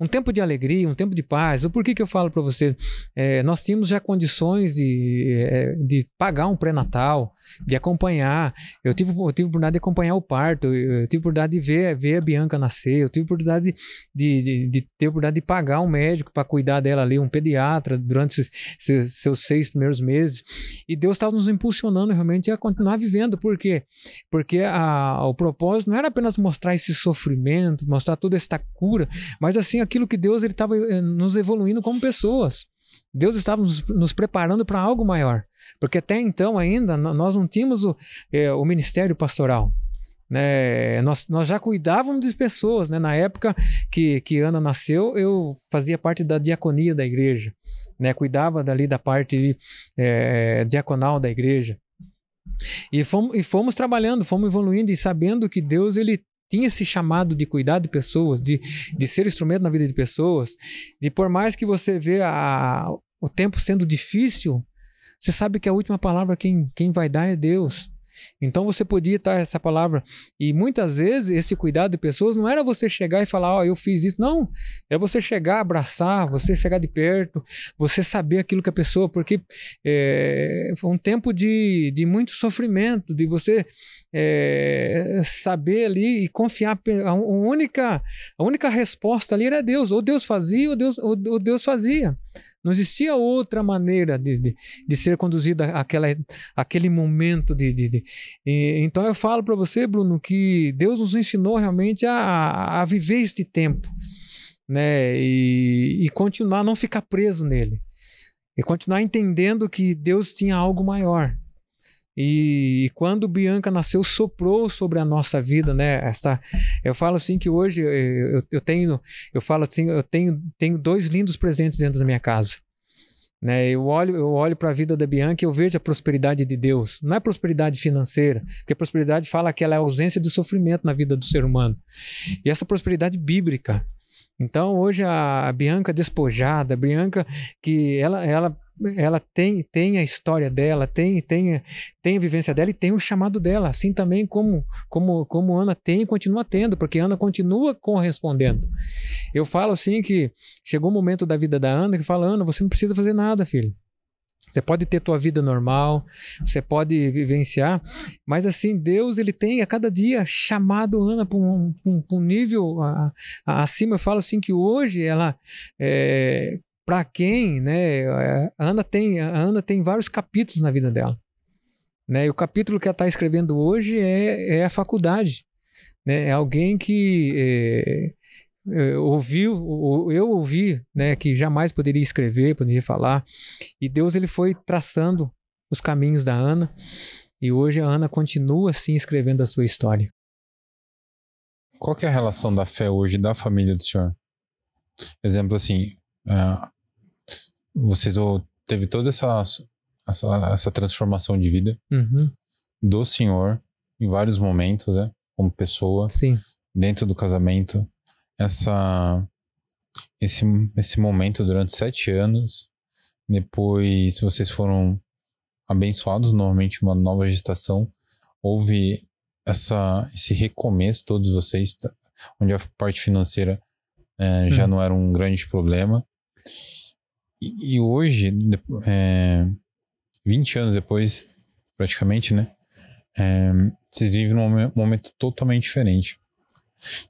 um tempo de alegria, um tempo de paz. O porquê que eu falo para você? É, nós tínhamos já condições de, é, de pagar um pré-natal, de acompanhar. Eu tive, eu tive oportunidade de acompanhar o parto, eu tive oportunidade de ver, ver a Bianca nascer, eu tive oportunidade de, de, de ter oportunidade de pagar um médico para cuidar dela ali, um pediatra, durante seus, seus seis primeiros meses. E Deus estava nos impulsionando realmente a continuar vivendo. Por quê? Porque a, o propósito não era apenas mostrar esse sofrimento, mostrar toda esta cura, mas assim aquilo que Deus estava eh, nos evoluindo como pessoas. Deus estava nos, nos preparando para algo maior. Porque até então ainda nós não tínhamos o, é, o ministério pastoral. Né? Nós, nós já cuidávamos de pessoas. Né? Na época que, que Ana nasceu, eu fazia parte da diaconia da igreja. Né? Cuidava dali da parte é, diaconal da igreja. E fomos, e fomos trabalhando, fomos evoluindo e sabendo que Deus ele tinha esse chamado de cuidar de pessoas, de, de ser instrumento na vida de pessoas, de por mais que você vê a, o tempo sendo difícil, você sabe que a última palavra quem, quem vai dar é Deus. Então você podia estar essa palavra. E muitas vezes esse cuidado de pessoas não era você chegar e falar, ó, oh, eu fiz isso. Não. É você chegar, abraçar, você chegar de perto, você saber aquilo que a pessoa. Porque é, foi um tempo de, de muito sofrimento, de você é, saber ali e confiar. A única, a única resposta ali era Deus. Ou Deus fazia, ou Deus, ou, ou Deus fazia. Não existia outra maneira de, de, de ser conduzida aquele momento de. de, de. Então eu falo para você, Bruno, que Deus nos ensinou realmente a, a viver este tempo, né? E, e continuar, não ficar preso nele. E continuar entendendo que Deus tinha algo maior. E, e, quando Bianca nasceu, soprou sobre a nossa vida, né? Essa, eu falo assim que hoje eu, eu tenho, eu falo assim, eu tenho, tenho dois lindos presentes dentro da minha casa. Né, eu olho, eu olho para a vida da Bianca e eu vejo a prosperidade de Deus. Não é prosperidade financeira, porque a prosperidade fala que ela é a ausência de sofrimento na vida do ser humano. E essa prosperidade bíblica. Então, hoje a Bianca despojada, a Bianca que ela, ela ela tem, tem a história dela, tem, tem, tem a vivência dela e tem o chamado dela, assim também como, como, como Ana tem e continua tendo, porque Ana continua correspondendo. Eu falo assim que chegou um momento da vida da Ana que fala, Ana, você não precisa fazer nada, filho. Você pode ter tua vida normal, você pode vivenciar, mas assim, Deus ele tem a cada dia chamado Ana para um, um, um, nível a, a, acima. Eu falo assim que hoje ela é, para quem, né? A Ana tem, a Ana tem vários capítulos na vida dela. Né? E o capítulo que ela está escrevendo hoje é, é a faculdade. Né? É alguém que é, é, ouviu, eu ouvi, né? Que jamais poderia escrever, poderia falar. E Deus ele foi traçando os caminhos da Ana. E hoje a Ana continua assim escrevendo a sua história. Qual é a relação da fé hoje da família do senhor? Exemplo assim, uh, vocês teve toda essa, essa, essa transformação de vida uhum. do senhor em vários momentos, né? Como pessoa. Sim. Dentro do casamento. Essa, esse, esse momento durante sete anos. Depois vocês foram abençoados novamente uma nova gestação. Houve essa, esse recomeço, todos vocês, onde a parte financeira é, já hum. não era um grande problema. E, hoje, é, 20 anos depois, praticamente, né? É, vocês vivem num momento totalmente diferente.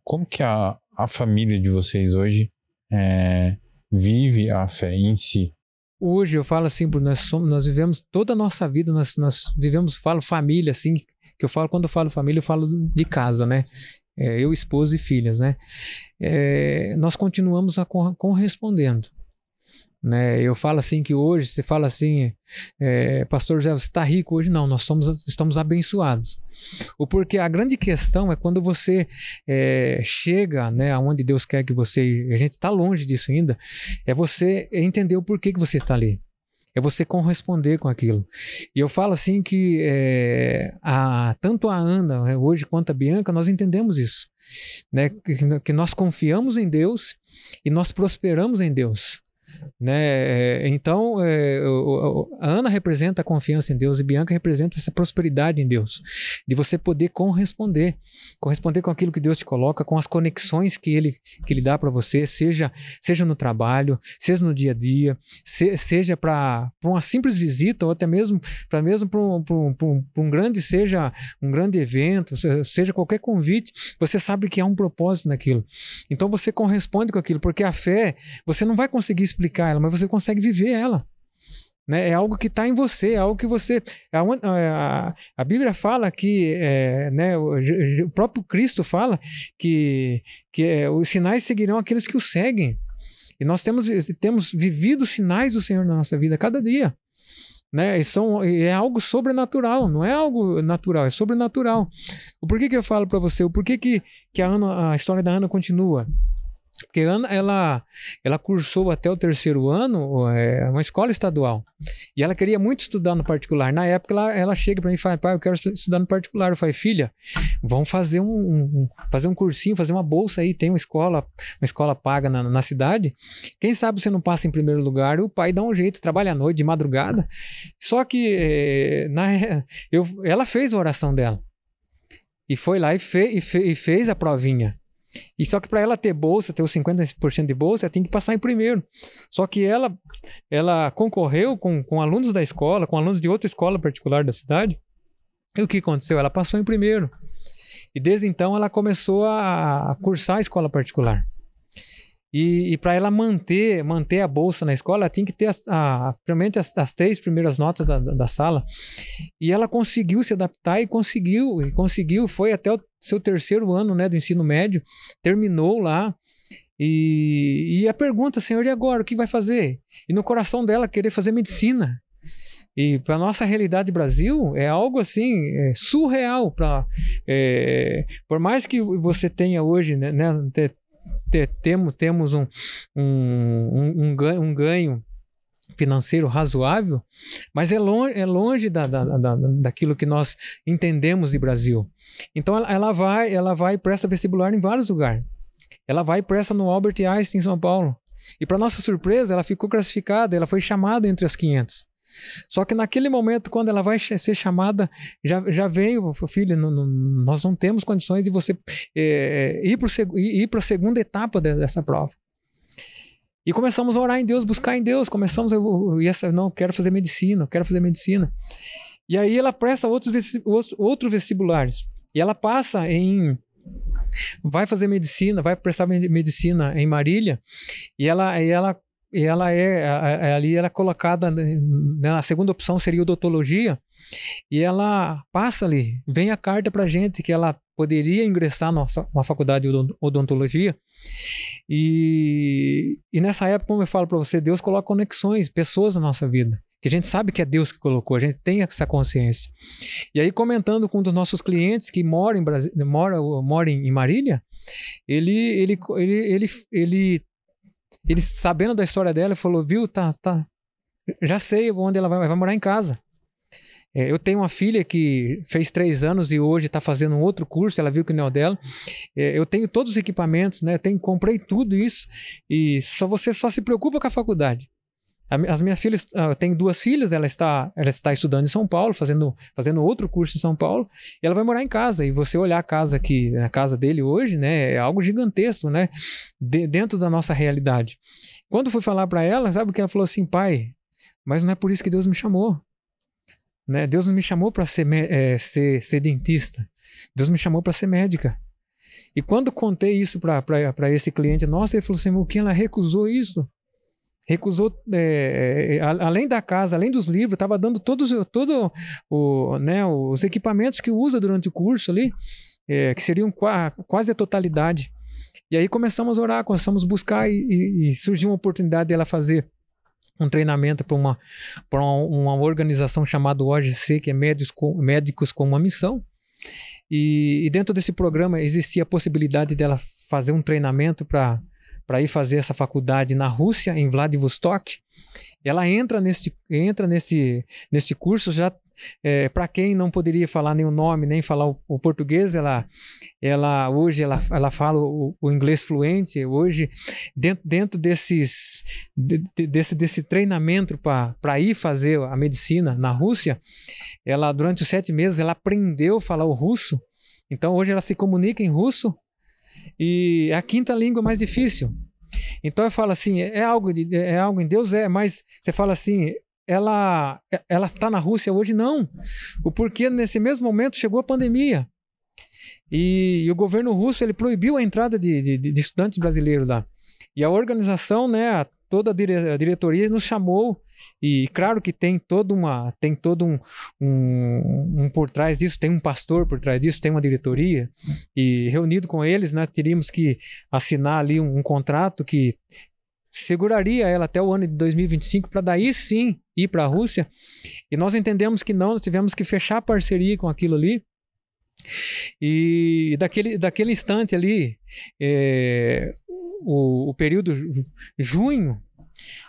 Como que a, a família de vocês hoje é, vive a fé em si? Hoje eu falo assim, nós, somos, nós vivemos toda a nossa vida, nós, nós vivemos, falo família, assim, que eu falo, quando eu falo família, eu falo de casa, né? É, eu, esposa e filhas, né? É, nós continuamos a correspondendo. Né? Eu falo assim que hoje, você fala assim, é, pastor José, você está rico hoje? Não, nós somos, estamos abençoados. O porquê, a grande questão é quando você é, chega né, aonde Deus quer que você, a gente está longe disso ainda, é você entender o porquê que você está ali. É você corresponder com aquilo. E eu falo assim que é, a, tanto a Ana né, hoje quanto a Bianca, nós entendemos isso. Né? Que, que nós confiamos em Deus e nós prosperamos em Deus. Né? É, então, é, a Ana representa a confiança em Deus e Bianca representa essa prosperidade em Deus, de você poder corresponder, corresponder com aquilo que Deus te coloca, com as conexões que Ele, que ele dá para você, seja, seja no trabalho, seja no dia a dia, se, seja para uma simples visita ou até mesmo para mesmo para um, um, um, grande, seja um grande evento, seja qualquer convite, você sabe que há um propósito naquilo. Então você corresponde com aquilo, porque a fé, você não vai conseguir explicar ela, mas você consegue viver ela. Né? É algo que está em você, é algo que você. A, a, a Bíblia fala que, é, né, o, o, próprio Cristo fala que, que é, os sinais seguirão aqueles que o seguem. E nós temos, temos vivido sinais do Senhor na nossa vida cada dia. Né? E são, é algo sobrenatural, não é algo natural, é sobrenatural. O porquê que eu falo para você? O porquê que, que a, Ana, a história da Ana continua? Porque Ana, ela, ela cursou até o terceiro ano é, uma escola estadual. E ela queria muito estudar no particular. Na época, ela, ela chega para mim e fala: pai, eu quero estudar no particular. Eu falei: filha, vamos fazer um, um, fazer um cursinho, fazer uma bolsa aí. Tem uma escola, uma escola paga na, na cidade. Quem sabe você não passa em primeiro lugar e o pai dá um jeito, trabalha à noite, de madrugada. Só que é, na, eu, ela fez a oração dela. E foi lá e, fe, e, fe, e fez a provinha. E só que para ela ter bolsa, ter os 50% de bolsa, ela tem que passar em primeiro. Só que ela ela concorreu com, com alunos da escola, com alunos de outra escola particular da cidade. E o que aconteceu? Ela passou em primeiro. E desde então ela começou a, a cursar a escola particular. E, e para ela manter manter a bolsa na escola, ela tinha que ter as, a, primeiramente as, as três primeiras notas da, da, sala. E ela conseguiu se adaptar e conseguiu, e conseguiu, foi até o seu terceiro ano né, do ensino médio, terminou lá. E, e a pergunta, senhor, e agora? O que vai fazer? E no coração dela querer fazer medicina. E para nossa realidade Brasil é algo assim é surreal. Pra, é, por mais que você tenha hoje, né, né temos, temos um, um, um, ganho, um ganho financeiro razoável, mas é longe, é longe da, da, da, daquilo que nós entendemos de Brasil. Então ela, ela vai ela vai e presta vestibular em vários lugares. Ela vai e presta no Albert Einstein em São Paulo. E para nossa surpresa, ela ficou classificada, ela foi chamada entre as 500. Só que naquele momento, quando ela vai ser chamada, já, já veio, não, nós não temos condições de você é, ir para a segunda etapa dessa prova. E começamos a orar em Deus, buscar em Deus, começamos a, e essa, não, quero fazer medicina, quero fazer medicina. E aí ela presta outros, outros vestibulares. E ela passa em vai fazer medicina, vai prestar medicina em Marília, e ela, e ela e ela é, é, ali ela é colocada né, a segunda opção seria odontologia e ela passa ali vem a carta para gente que ela poderia ingressar na faculdade de odontologia e, e nessa época como eu falo para você Deus coloca conexões pessoas na nossa vida que a gente sabe que é Deus que colocou, a gente tem essa consciência. E aí, comentando com um dos nossos clientes que mora em, Brasi mora, mora em Marília, ele, ele, ele, ele, ele ele, sabendo da história dela, falou: Viu, tá, tá. Já sei onde ela vai, vai morar em casa. É, eu tenho uma filha que fez três anos e hoje está fazendo um outro curso. Ela viu que não é dela. É, eu tenho todos os equipamentos, né? Tenho, comprei tudo isso e só você só se preocupa com a faculdade. As minhas filhas, ah, eu tenho duas filhas, ela está, ela está estudando em São Paulo, fazendo, fazendo outro curso em São Paulo, e ela vai morar em casa. E você olhar a casa aqui, a casa dele hoje, né, é algo gigantesco, né, de, dentro da nossa realidade. Quando fui falar para ela, sabe o que ela falou assim, pai, mas não é por isso que Deus me chamou. Né? Deus não me chamou para ser, é, ser, ser dentista. Deus me chamou para ser médica. E quando contei isso para esse cliente nosso, ele falou assim: o que ela recusou isso? recusou, é, é além da casa, além dos livros, estava dando todos todo o, né, os equipamentos que usa durante o curso ali, é, que seriam quase a totalidade. E aí começamos a orar, começamos a buscar e, e, e surgiu uma oportunidade dela fazer um treinamento para uma, uma, organização chamada OGC, que é Médicos com, Médicos com uma Missão. E, e dentro desse programa existia a possibilidade dela fazer um treinamento para para ir fazer essa faculdade na Rússia, em Vladivostok. Ela entra nesse, entra nesse, nesse curso já é, para quem não poderia falar nenhum nome, nem falar o, o português, ela, ela hoje ela, ela fala o, o inglês fluente. Hoje, dentro, dentro desses, de, desse, desse treinamento para ir fazer a medicina na Rússia, ela, durante os sete meses, ela aprendeu a falar o russo. Então, hoje ela se comunica em russo e é a quinta língua mais difícil. Então eu falo assim, é algo, de, é algo em Deus? É, mas você fala assim, ela ela está na Rússia hoje? Não. O porquê nesse mesmo momento chegou a pandemia. E, e o governo russo ele proibiu a entrada de, de, de, estudantes brasileiros lá. E a organização, né, toda a, dire, a diretoria nos chamou e claro que tem toda uma tem todo um, um, um, por trás disso tem um pastor por trás disso tem uma diretoria e reunido com eles né teríamos que assinar ali um, um contrato que seguraria ela até o ano de 2025 para daí sim ir para a Rússia e nós entendemos que não nós tivemos que fechar parceria com aquilo ali e daquele, daquele instante ali é, o, o período junho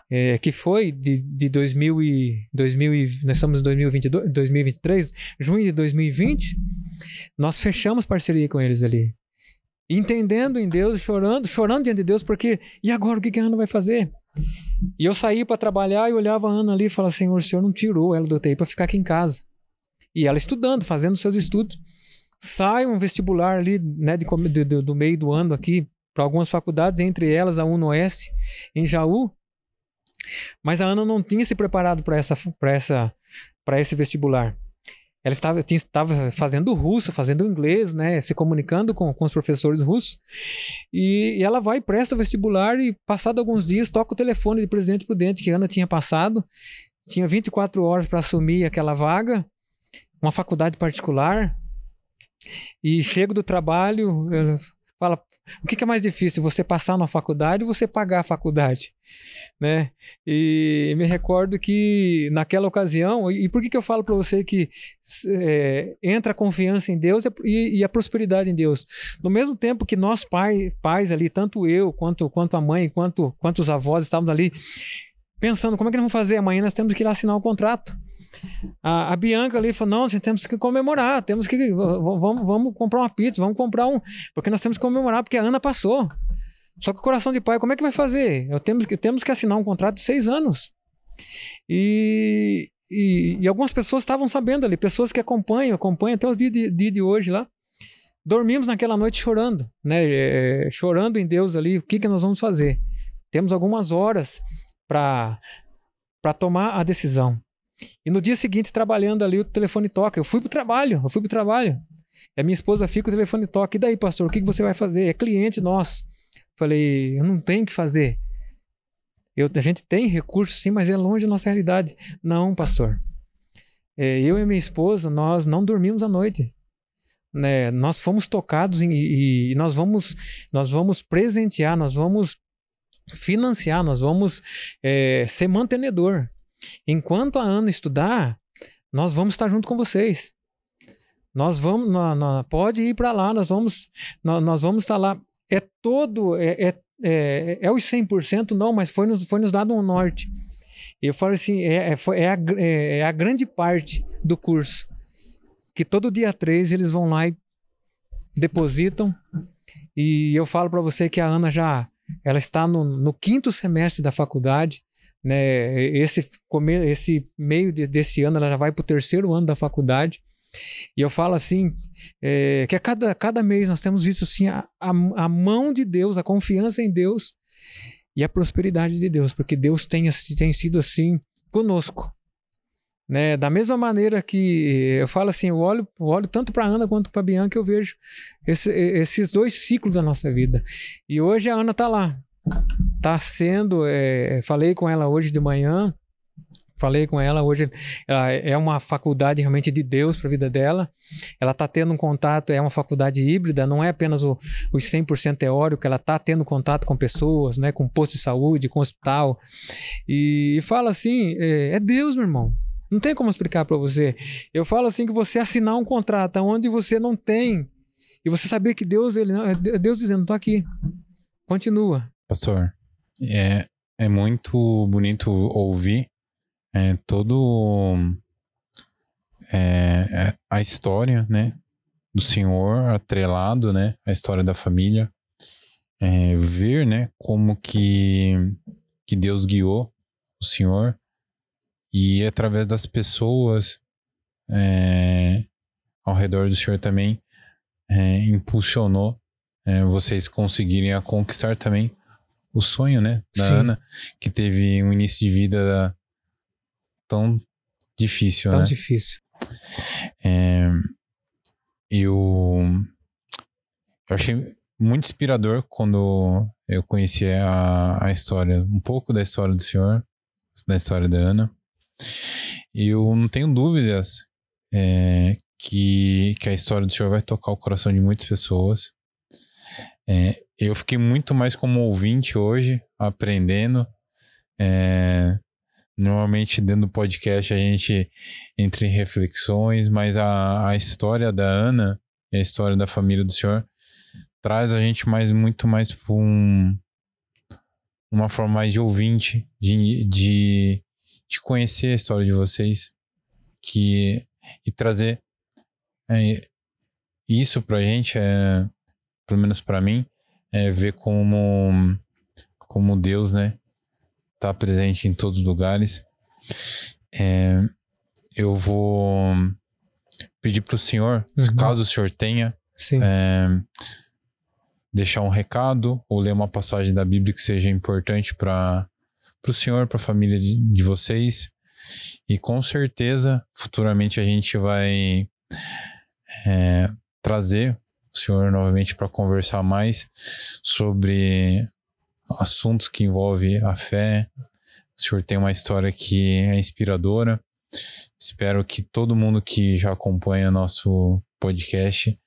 é, que foi de, de 2000 e, 2000 e, nós estamos em 2022, 2023, junho de 2020, nós fechamos parceria com eles ali. Entendendo em Deus, chorando, chorando diante de Deus, porque e agora o que, a Ana vai fazer? E eu saí para trabalhar e olhava a Ana ali e falava: Senhor, o Senhor não tirou ela do UTI para ficar aqui em casa. E ela estudando, fazendo seus estudos. Sai um vestibular ali, né, de, de, do meio do ano aqui, para algumas faculdades, entre elas a UNOS, em Jaú. Mas a Ana não tinha se preparado para essa, essa, esse vestibular. Ela estava, tinha, estava fazendo russo, fazendo inglês, né? Se comunicando com, com os professores russos. E, e ela vai, presta o vestibular e, passado alguns dias, toca o telefone de Presidente Prudente que a Ana tinha passado. Tinha 24 horas para assumir aquela vaga, uma faculdade particular. E chego do trabalho, ela fala: o que, é mais difícil, você passar na faculdade ou você pagar a faculdade? Né? E me recordo que naquela ocasião, e por que, que eu falo para você que é, entra a confiança em Deus e, e, a prosperidade em Deus? No mesmo tempo que nós pai, pais ali, tanto eu, quanto, quanto a mãe, quanto, quanto os avós estávamos ali, pensando como é que nós vamos fazer? Amanhã nós temos que ir lá assinar o um contrato. A, a, Bianca ali falou: não, gente, temos que comemorar, temos que. Vamos, vamos comprar uma pizza, vamos comprar um. Porque nós temos que comemorar, porque a Ana passou. Só que o coração de pai, como é que vai fazer? Eu temos, que, temos que assinar um contrato de seis anos. E, e, e algumas pessoas estavam sabendo ali, pessoas que acompanham, acompanham até os dias de, dia de hoje lá. Dormimos naquela noite chorando, né? É, chorando em Deus ali, o que, que nós vamos fazer? Temos algumas horas para tomar a decisão. E no dia seguinte, trabalhando ali, o telefone toca. Eu fui pro trabalho, eu fui pro trabalho. E a minha esposa fica, o telefone toca. E daí, pastor, o que, que você vai fazer? É cliente nosso. Falei, eu não tenho que fazer. Eu, a gente tem recursos, sim, mas é longe da nossa realidade. Não, pastor. É, eu e minha esposa, nós não dormimos à noite. Né? Nós fomos tocados em, e, e nós vamos nós vamos presentear, nós vamos financiar, nós vamos é, ser mantenedor. Enquanto a Ana estudar, nós vamos estar junto com vocês. Nós vamos, pode ir para lá, nós vamos, nós, vamos estar lá. É todo, é, é, é, é os 100% não, mas foi nos, foi nos dado um norte. Eu falo assim, é, é, é, a, é, é a grande parte do curso. Que todo dia 3 eles vão lá e depositam. E eu falo para você que a Ana já ela está no, no quinto semestre da faculdade né? Esse, esse meio de, desse ano ela já vai para o terceiro ano da faculdade. E eu falo assim, é, que a cada, cada mês nós temos visto assim, a, a, a, mão de Deus, a confiança em Deus e a prosperidade de Deus, porque Deus tem, tem sido assim conosco. Né? Da mesma maneira que eu falo assim, eu olho, eu olho tanto para Ana quanto para Bianca, eu vejo esse, esses dois ciclos da nossa vida. E hoje a Ana está lá, tá sendo. É, falei com ela hoje de manhã. Falei com ela hoje, ela é uma faculdade realmente de Deus para a vida dela. Ela está tendo um contato, é uma faculdade híbrida, não é apenas o, os 100% teórico, ela está tendo contato com pessoas, né, com posto de saúde, com hospital. E, e fala assim: é, é Deus, meu irmão. Não tem como explicar para você. Eu falo assim que você assinar um contrato onde você não tem e você saber que Deus ele não, é Deus dizendo, tô aqui. Continua. Pastor, é, é muito bonito ouvir é, todo é, é a história, né, do Senhor atrelado, né, a história da família, é, ver, né, como que que Deus guiou o Senhor. E através das pessoas é, ao redor do Senhor também é, impulsionou é, vocês conseguirem a conquistar também o sonho, né, da Sim. Ana, que teve um início de vida tão difícil, tão né? Tão difícil. É, eu, eu achei muito inspirador quando eu conheci a, a história, um pouco da história do senhor, da história da Ana. E eu não tenho dúvidas é, que, que a história do senhor vai tocar o coração de muitas pessoas. É, eu fiquei muito mais como ouvinte hoje, aprendendo. É, normalmente dentro do podcast a gente entra em reflexões, mas a, a história da Ana a história da família do senhor traz a gente mais muito mais para um, uma forma mais de ouvinte, de, de, de conhecer a história de vocês que, e trazer é, isso pra gente, é, pelo menos para mim, é ver como, como Deus, né, tá presente em todos os lugares. É, eu vou pedir pro senhor, uhum. caso o senhor tenha, é, deixar um recado ou ler uma passagem da Bíblia que seja importante para o senhor, para a família de, de, vocês. E com certeza, futuramente a gente vai é, trazer o senhor novamente para conversar mais sobre assuntos que envolvem a fé. O senhor tem uma história que é inspiradora. Espero que todo mundo que já acompanha nosso podcast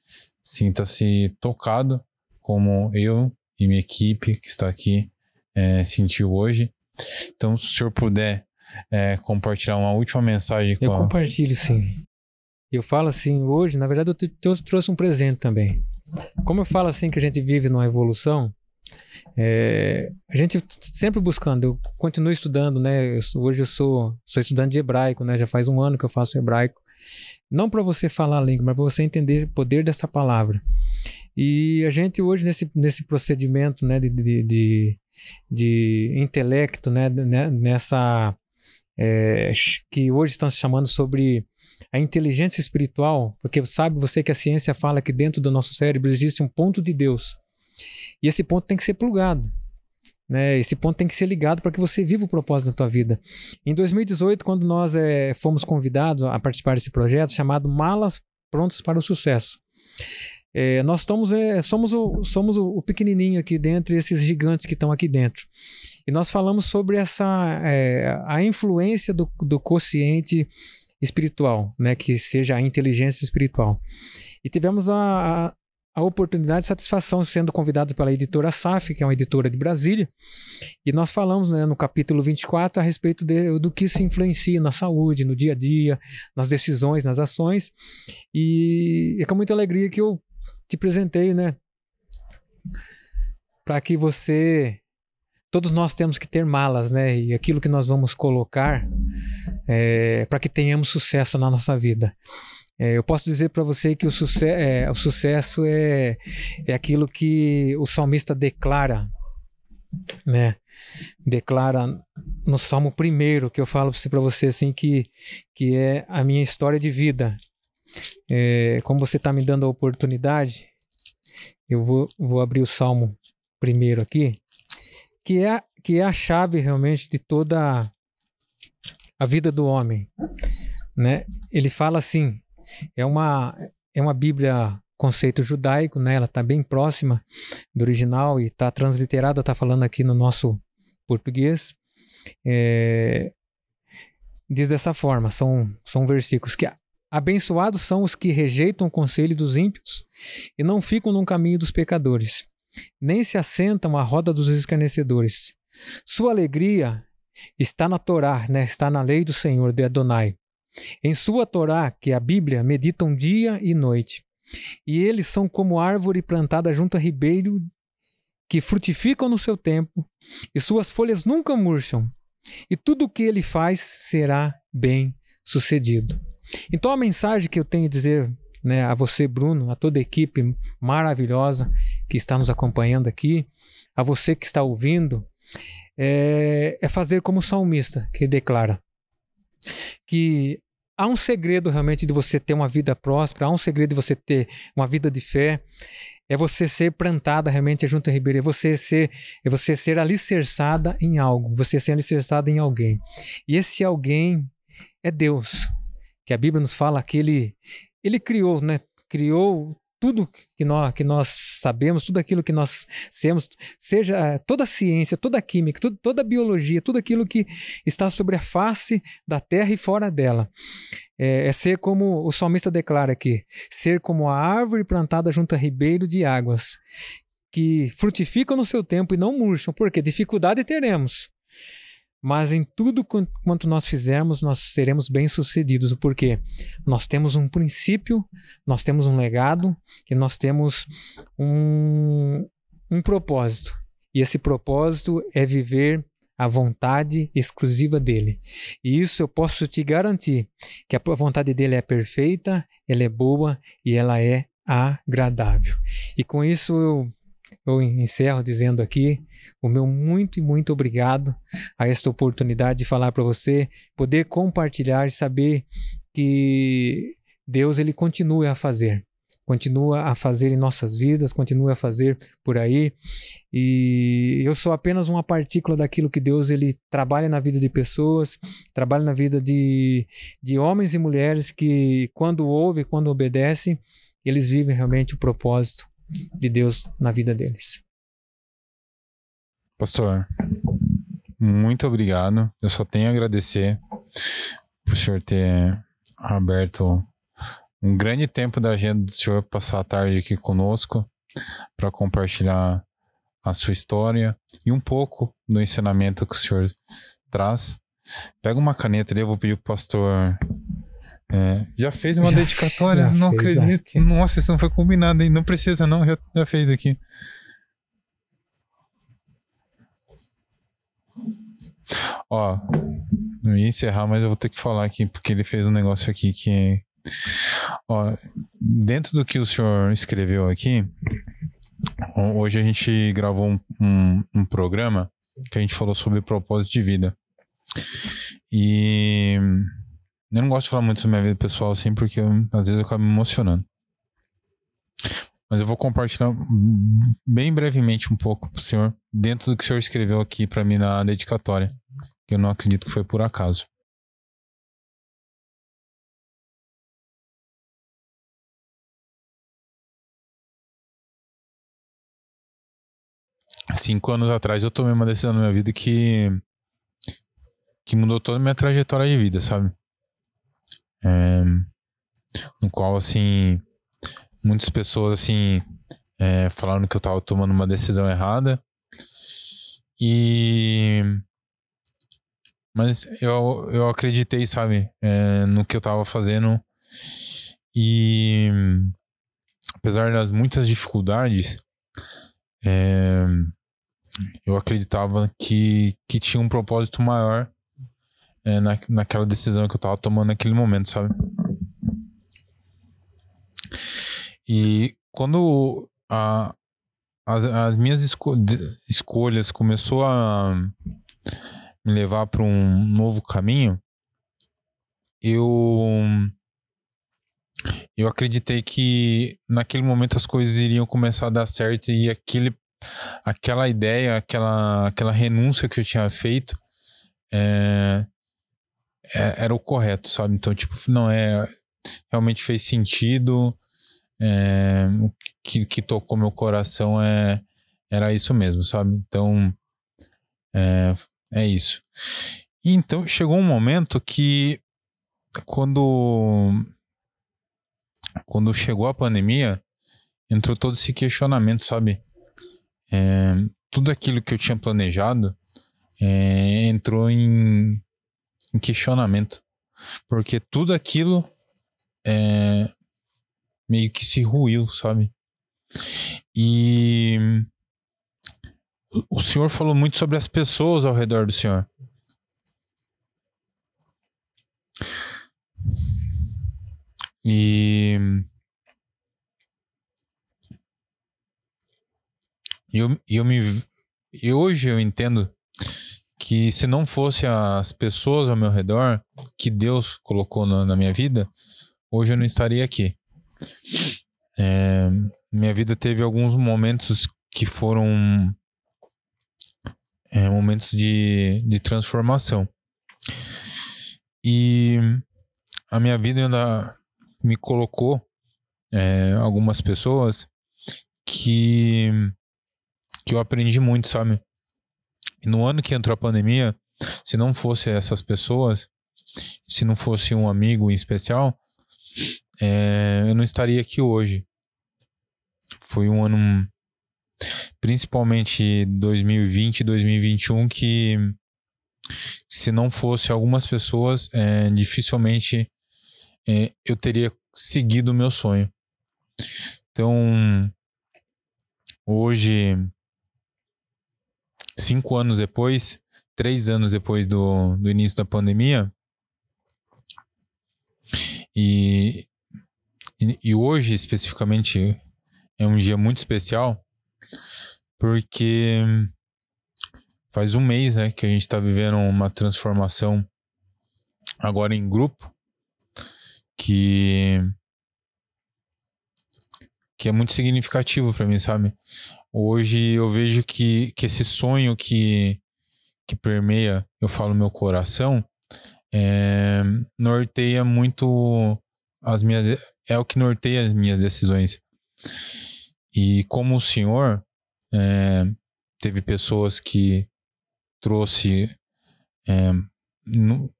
sinta-se tocado como eu e minha equipe que está aqui é, sentiu hoje. Então, se o senhor puder é, compartilhar uma última mensagem com Eu compartilho, sim. Eu falo assim, hoje, na verdade, eu trouxe um presente também. Como eu falo assim que a gente vive numa evolução, é, a gente sempre buscando, eu continuo estudando, né? Eu, hoje eu sou, sou estudante de hebraico, né? Já faz um ano que eu faço hebraico. Não para você falar a língua, mas para você entender o poder dessa palavra. E a gente hoje, nesse, nesse procedimento né, de, de, de, de intelecto, né, né, nessa. É, que hoje estão se chamando sobre a inteligência espiritual, porque sabe você que a ciência fala que dentro do nosso cérebro existe um ponto de Deus. E esse ponto tem que ser plugado. Né? Esse ponto tem que ser ligado para que você viva o propósito da tua vida. Em 2018, quando nós é, fomos convidados a participar desse projeto chamado Malas Prontas para o Sucesso, é, nós estamos, é, somos, o, somos o, o, pequenininho aqui dentro, esses gigantes que estão aqui dentro. E nós falamos sobre essa é, a influência do, do consciente espiritual, né, que seja a inteligência espiritual. E tivemos a, a, oportunidade e satisfação sendo convidado pela editora SAF, que é uma editora de Brasília, e nós falamos né, no capítulo 24 a respeito de, do que se influencia na saúde, no dia a dia, nas decisões, nas ações, e é com muita alegria que eu te presenteio, né? Para que você. Todos nós temos que ter malas, né? E aquilo que nós vamos colocar é, para que tenhamos sucesso na nossa vida. É, eu posso dizer para você que o, suce é, o sucesso é, é aquilo que o salmista declara, né? Declara no Salmo primeiro que eu falo para você assim que que é a minha história de vida é, como você está me dando a oportunidade, eu vou, vou abrir o Salmo primeiro aqui, que é, que é a chave realmente de toda a vida do homem. Né? Ele fala assim, é uma, é uma Bíblia conceito judaico, né? ela está bem próxima do original e está transliterada, está falando aqui no nosso português. É, diz dessa forma, são, são versículos que Abençoados são os que rejeitam o conselho dos ímpios e não ficam no caminho dos pecadores, nem se assentam à roda dos escarnecedores. Sua alegria está na Torá, né? está na lei do Senhor de Adonai. Em sua Torá, que é a Bíblia, meditam dia e noite. E eles são como árvore plantada junto a ribeiro, que frutificam no seu tempo, e suas folhas nunca murcham. E tudo o que ele faz será bem sucedido. Então a mensagem que eu tenho a dizer né, a você, Bruno, a toda a equipe maravilhosa que está nos acompanhando aqui, a você que está ouvindo, é, é fazer como o salmista que declara que há um segredo realmente de você ter uma vida próspera, há um segredo de você ter uma vida de fé, é você ser plantada realmente junto a Ribeira, é você ser, é você ser alicerçada em algo, você ser alicerçada em alguém. E esse alguém é Deus, que a Bíblia nos fala que ele, ele criou, né? Criou tudo que nós, que nós sabemos, tudo aquilo que nós temos, seja eh, toda a ciência, toda a química, tudo, toda a biologia, tudo aquilo que está sobre a face da terra e fora dela. É, é, ser como o salmista declara aqui: ser como a árvore plantada junto a ribeiro de águas, que frutificam no seu tempo e não murcham, porque dificuldade teremos. Mas em tudo quanto nós fizermos, nós seremos bem-sucedidos, porque nós temos um princípio, nós temos um legado e nós temos um, um propósito. E esse propósito é viver a vontade exclusiva dele. E isso eu posso te garantir que a vontade dele é perfeita, ela é boa e ela é agradável. E com isso eu eu encerro dizendo aqui o meu muito e muito obrigado a esta oportunidade de falar para você, poder compartilhar e saber que Deus ele continua a fazer, continua a fazer em nossas vidas, continua a fazer por aí. E eu sou apenas uma partícula daquilo que Deus ele trabalha na vida de pessoas, trabalha na vida de, de homens e mulheres que quando ouvem, quando obedecem, eles vivem realmente o propósito de Deus na vida deles. Pastor, muito obrigado. Eu só tenho a agradecer por o senhor ter aberto um grande tempo da agenda do senhor passar a tarde aqui conosco para compartilhar a sua história e um pouco do ensinamento que o senhor traz. Pega uma caneta ali, eu vou pedir pro pastor é, já fez uma já, dedicatória? Já não acredito. Aqui. Nossa, isso não foi combinado, hein? Não precisa, não. Já, já fez aqui. Ó, não ia encerrar, mas eu vou ter que falar aqui, porque ele fez um negócio aqui que. Ó, dentro do que o senhor escreveu aqui, hoje a gente gravou um, um, um programa que a gente falou sobre propósito de vida. E eu não gosto de falar muito sobre minha vida pessoal assim, porque eu, às vezes eu acabo me emocionando. Mas eu vou compartilhar bem brevemente um pouco pro senhor, dentro do que o senhor escreveu aqui para mim na dedicatória. Que eu não acredito que foi por acaso. Cinco anos atrás eu tomei uma decisão na minha vida que que mudou toda a minha trajetória de vida, sabe? É, no qual, assim, muitas pessoas, assim, é, falaram que eu tava tomando uma decisão errada. E. Mas eu, eu acreditei, sabe, é, no que eu tava fazendo. E. Apesar das muitas dificuldades, é, eu acreditava que, que tinha um propósito maior é, na, naquela decisão que eu tava tomando naquele momento, sabe? E quando a, as, as minhas esco escolhas começou a me levar para um novo caminho, eu eu acreditei que naquele momento as coisas iriam começar a dar certo e aquele aquela ideia, aquela aquela renúncia que eu tinha feito é, é, era o correto, sabe? Então, tipo, não é. Realmente fez sentido. É, o que, que tocou meu coração é, era isso mesmo, sabe? Então, é, é isso. Então chegou um momento que quando quando chegou a pandemia entrou todo esse questionamento, sabe? É, tudo aquilo que eu tinha planejado é, entrou em, em questionamento. Porque tudo aquilo é, meio que se ruiu, sabe? E o senhor falou muito sobre as pessoas ao redor do senhor. E. Eu, eu me. E hoje eu entendo que se não fosse as pessoas ao meu redor que Deus colocou na, na minha vida, hoje eu não estaria aqui. É, minha vida teve alguns momentos que foram é, momentos de, de transformação. E a minha vida ainda me colocou é, algumas pessoas que, que eu aprendi muito, sabe? E no ano que entrou a pandemia, se não fosse essas pessoas, se não fosse um amigo em especial, é, eu não estaria aqui hoje. Foi um ano, principalmente 2020 e 2021, que se não fosse algumas pessoas, é, dificilmente é, eu teria seguido o meu sonho. Então, hoje, cinco anos depois, três anos depois do, do início da pandemia, e, e, e hoje especificamente é um dia muito especial, porque faz um mês né, que a gente está vivendo uma transformação agora em grupo que que é muito significativo para mim, sabe? Hoje eu vejo que, que esse sonho que, que permeia, eu falo, meu coração, é, norteia muito as minhas. É o que norteia as minhas decisões. E como o senhor, é, teve pessoas que trouxe é,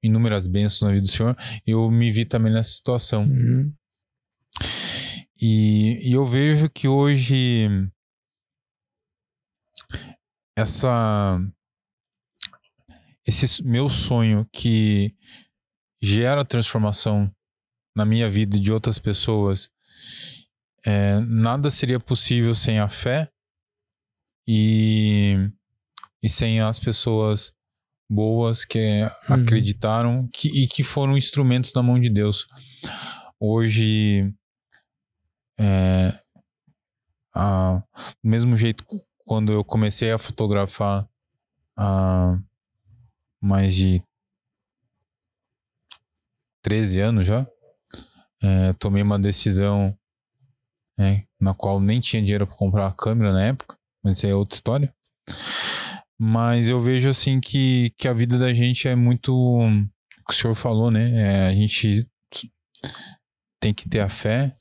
inúmeras bênçãos na vida do senhor, eu me vi também nessa situação. Uhum. E, e eu vejo que hoje essa esse meu sonho que gera transformação na minha vida e de outras pessoas, é, nada seria possível sem a fé e, e sem as pessoas boas que uhum. acreditaram que, e que foram instrumentos na mão de Deus. Hoje é, a, do mesmo jeito, quando eu comecei a fotografar há mais de 13 anos já, é, tomei uma decisão é, na qual nem tinha dinheiro para comprar a câmera na época, mas isso é outra história. Mas eu vejo assim que, que a vida da gente é muito. O que o senhor falou, né? É, a gente tem que ter a fé,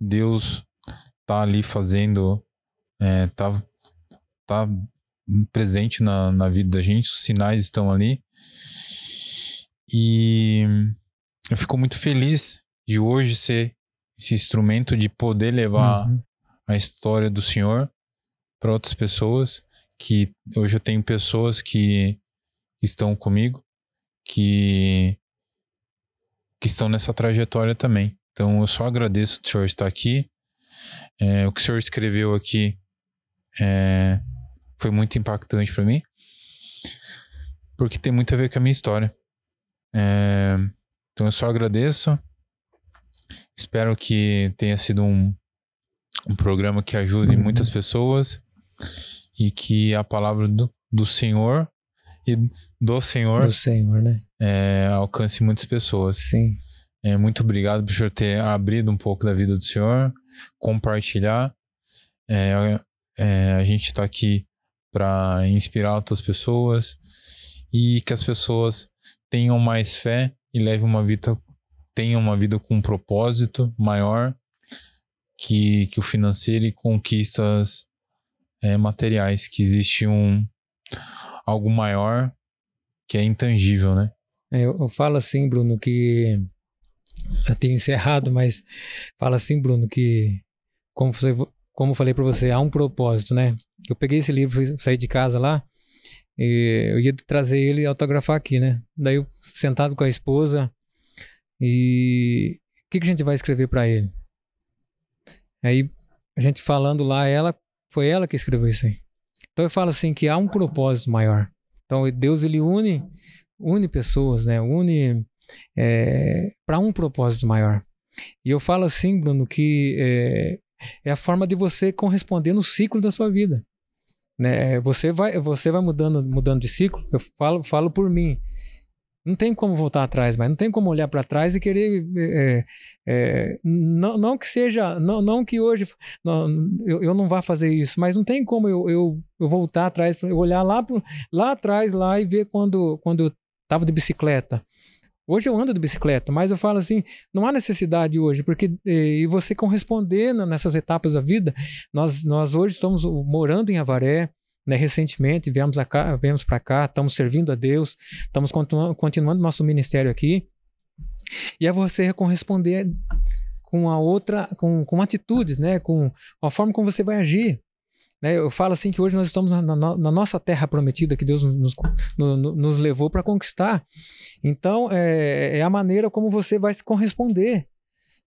Deus tá ali fazendo, é, tá, tá presente na, na vida da gente, os sinais estão ali. E eu fico muito feliz de hoje ser esse instrumento de poder levar uhum. a história do Senhor para outras pessoas. Que hoje eu tenho pessoas que estão comigo, que, que estão nessa trajetória também. Então eu só agradeço o senhor estar aqui. É, o que o senhor escreveu aqui é, foi muito impactante para mim, porque tem muito a ver com a minha história. É, então eu só agradeço. Espero que tenha sido um, um programa que ajude uhum. muitas pessoas e que a palavra do, do Senhor e do Senhor, do Senhor né? É, alcance muitas pessoas. Sim. É, muito obrigado por senhor ter abrido um pouco da vida do senhor, compartilhar. É, é, a gente está aqui para inspirar outras pessoas e que as pessoas tenham mais fé e levem uma vida, tenham uma vida com um propósito maior que, que o financeiro e conquistas é, materiais, que existe um algo maior que é intangível, né? É, eu, eu falo assim, Bruno, que eu tenho encerrado, mas fala assim, Bruno, que como você, como eu falei para você, há um propósito, né? Eu peguei esse livro, saí de casa lá, e eu ia trazer ele e autografar aqui, né? Daí eu sentado com a esposa e o que, que a gente vai escrever para ele? Aí a gente falando lá, ela foi ela que escreveu isso aí. Então eu falo assim que há um propósito maior. Então Deus ele une une pessoas, né? Une é, para um propósito maior. E eu falo assim, Bruno, que é, é a forma de você corresponder no ciclo da sua vida. Né? Você vai, você vai mudando, mudando de ciclo. Eu falo, falo por mim. Não tem como voltar atrás, mas não tem como olhar para trás e querer. É, é, não, não que seja. Não, não que hoje não, eu, eu não vá fazer isso, mas não tem como eu, eu, eu voltar atrás, olhar lá, pro, lá atrás lá e ver quando, quando eu estava de bicicleta. Hoje eu ando de bicicleta, mas eu falo assim, não há necessidade hoje, porque e você correspondendo nessas etapas da vida, nós, nós hoje estamos morando em Avaré, né, recentemente viemos, viemos para cá, estamos servindo a Deus, estamos continu continuando nosso ministério aqui, e é você corresponder com a outra, com, com atitudes, né, com a forma como você vai agir. Né? Eu falo assim que hoje nós estamos na, na, na nossa terra prometida que Deus nos, nos, nos levou para conquistar. Então, é, é, a maneira como você vai se corresponder.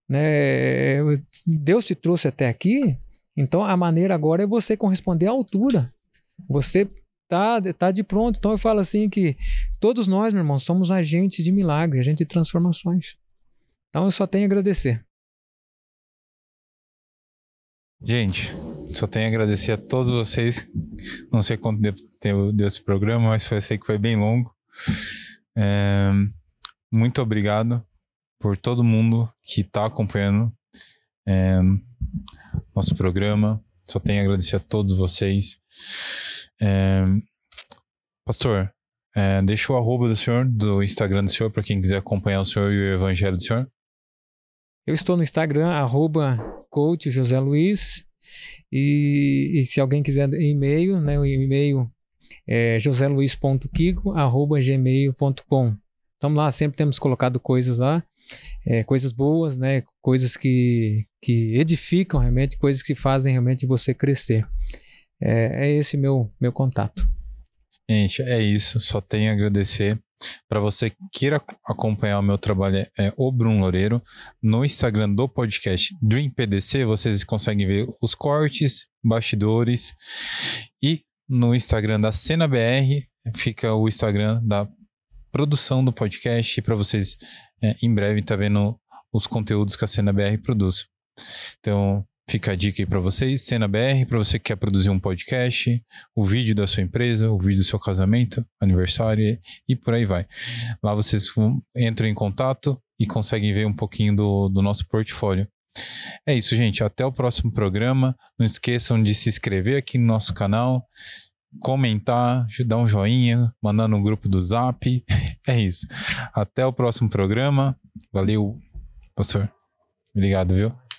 Né? Deus te trouxe até aqui, então a maneira agora é você corresponder à altura. Você tá, tá de pronto. Então eu falo assim que todos nós, meu irmão, somos agentes de milagre, agentes de transformações. Então eu só tenho a agradecer. Gente, só tenho a agradecer a todos vocês. Não sei quanto tempo deu esse programa, mas eu sei que foi bem longo. É, muito obrigado por todo mundo que está acompanhando é, nosso programa. Só tenho a agradecer a todos vocês. É, pastor, é, deixa o arroba do senhor, do Instagram do senhor, para quem quiser acompanhar o senhor e o evangelho do senhor. Eu estou no Instagram, arroba coach José Luiz. E, e se alguém quiser e-mail, né, o e-mail é joseluiz.kiko.gmail.com. Estamos lá, sempre temos colocado coisas lá, é, coisas boas, né, coisas que, que edificam realmente, coisas que fazem realmente você crescer. É, é esse meu, meu contato. Gente, é isso. Só tenho a agradecer. Para você que queira acompanhar o meu trabalho, é o Bruno Loureiro. No Instagram do podcast Dream PDC, vocês conseguem ver os cortes, bastidores. E no Instagram da Cena BR fica o Instagram da produção do podcast para vocês é, em breve estar tá vendo os conteúdos que a Cena BR produz. Então, Fica a dica aí para vocês, Cena BR, para você que quer produzir um podcast, o vídeo da sua empresa, o vídeo do seu casamento, aniversário e por aí vai. Lá vocês entram em contato e conseguem ver um pouquinho do, do nosso portfólio. É isso, gente. Até o próximo programa. Não esqueçam de se inscrever aqui no nosso canal, comentar, dar um joinha, mandar no grupo do Zap. É isso. Até o próximo programa. Valeu, pastor. Obrigado, viu?